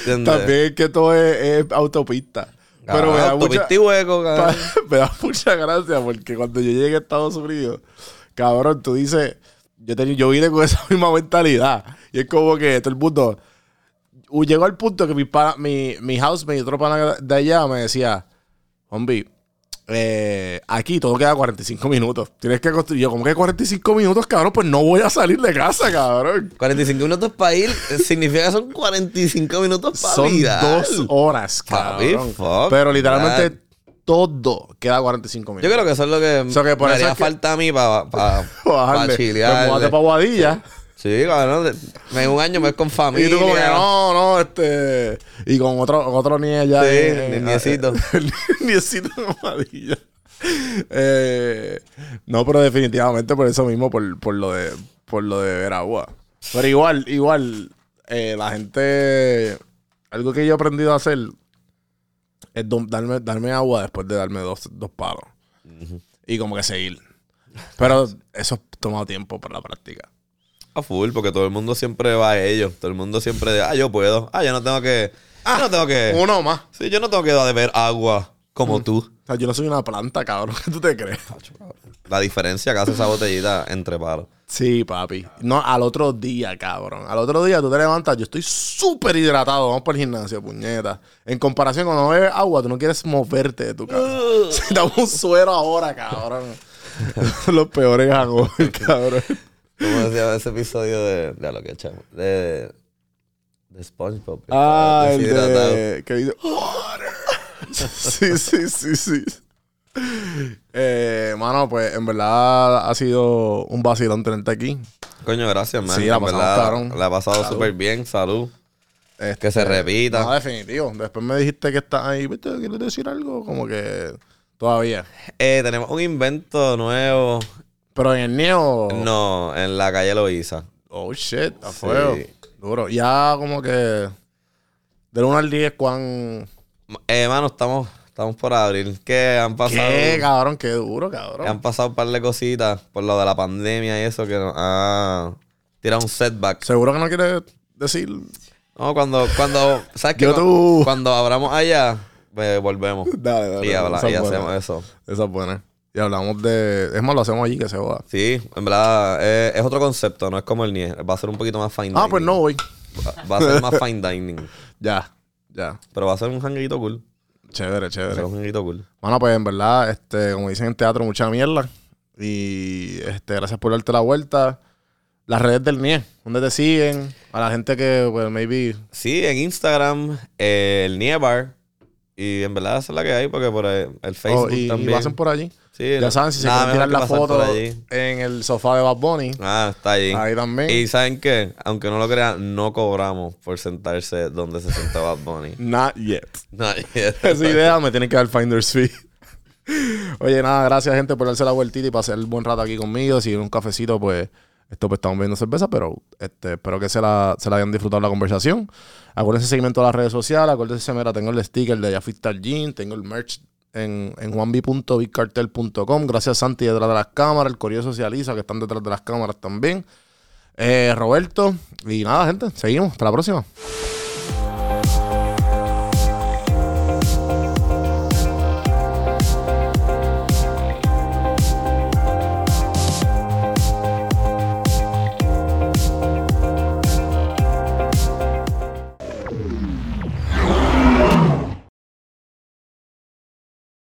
¿Entiendes? También es que todo es, es autopista. Pero me da, mucha, autopista y hueco, cabrón. me da mucha gracia porque cuando yo llegué a Estados Unidos, cabrón, tú dices, yo, teni- yo vine con esa misma mentalidad. Y es como que todo el mundo. Llegó al punto que mi, pana, mi, mi housemate y otro pana de allá me decía, Hombre, eh, aquí todo queda 45 minutos. Tienes que construir. Yo, como que 45 minutos, cabrón? Pues no voy a salir de casa, cabrón. 45 minutos para ir eh, significa que son 45 minutos para Son virar. dos horas, cabrón. Pero literalmente that. todo queda 45 minutos. Yo creo que eso es lo que, So que por me eso haría es que- falta a mí para pa, chilear. Pues múdate pa' Guadilla. Sí, cabrón. En un año me voy con familia. Y tú como que no, no, este... Y con otro, otro nie allá. Sí, en- el niecito. El niecito en Guadilla. Eh, no, pero definitivamente por eso mismo, por, por lo de por lo de ver agua. Pero igual, igual, eh, la gente... Algo que yo he aprendido a hacer es darme, darme agua después de darme dos, dos palos. Y como que seguir. Pero eso ha tomado tiempo para la práctica. A full, porque todo el mundo siempre va a ellos. Todo el mundo siempre de, ah, yo puedo. Ah, yo no tengo que. yo no tengo que. Uno más. Sí, yo no tengo que beber agua como Mm. tú. O sea, yo no soy una planta, cabrón. ¿Qué tú te crees? La diferencia que hace esa botellita entre palos. Sí, papi. No, al otro día, cabrón. Al otro día tú te levantas, yo estoy súper hidratado. Vamos para el gimnasio, puñeta. En comparación, cuando no bebes agua, tú no quieres moverte de tu casa. Si damos un suero ahora, cabrón. Los peores hangovers, cabrón. ¿Cómo decía ese episodio de. De lo que echamos. De. De SpongeBob. Ah, el de... Que dice... Water. sí, sí, sí, sí. Eh, mano, pues en verdad ha sido un vacilón tenerte aquí. Coño, gracias, man. Sí, la verdad. La ha pasado súper bien. Salud. Este, Que se repita. No, definitivo. Después me dijiste que estás ahí. ¿Viste? ¿Quieres decir algo? Como que todavía. Eh, tenemos un invento nuevo. Pero en el Neo. No, en la calle Loíza. Oh shit, a fuego. Sí. Duro. Ya como que. Del 1 al 10, ¿cuán. Eh, mano, estamos, estamos por abrir. Que han pasado. ¿Qué, cabrón? Qué duro, cabrón. Han pasado un par de cositas por lo de la pandemia y eso que nos ha tirado un setback. Seguro que no quieres decir. No, cuando, cuando, ¿sabes qué? Yo Cu- tú- Cuando abramos allá, pues, volvemos. Dale, dale. Y, habla- y hacemos eso. Esa es buena. Y hablamos de. Es más, lo hacemos allí que se joda. Sí, en verdad eh, es otro concepto, no es como el NIE. Va a ser un poquito más fine dining. Ah, pues no voy. Va, va a ser más fine dining. Ya, ya. Pero va a ser un hanguito cool. Chévere, Va a chévere. ser un hanguito cool. Bueno, pues en verdad, este, como dicen en teatro, mucha mierda. Y este, gracias por darte la vuelta. Las redes del NIE, ¿dónde te siguen? A la gente que, pues, maybe. Sí, en Instagram, eh, el NIE Bar. Y en verdad esa es la que hay, porque por el Facebook oh, y, y también. lo hacen por allí. Sí, Ya saben, si se quieren tirar la foto en el sofá de Bad Bunny, Ah, está allí. ahí también. Y ¿saben qué? Aunque no lo crean, no cobramos por sentarse donde se sentó Bad Bunny. Not yet. Nadie. Esa idea me tiene que dar Finder's Fee. Oye, nada, gracias, gente, por darse la vueltita y pasar el buen rato aquí conmigo. Si un cafecito, pues, esto pues estamos viendo cerveza, pero este, espero que se la, se la hayan disfrutado la conversación. Acuérdense seguimiento a las redes sociales, acuérdense, mira, tengo el sticker de Yafistar Jean, tengo el merch en, en juanbi.bigcartel.com. Gracias, Santi, detrás de las cámaras, el Corillo Socializa, que están detrás de las cámaras también. Eh, Roberto, y nada, gente, seguimos. Hasta la próxima.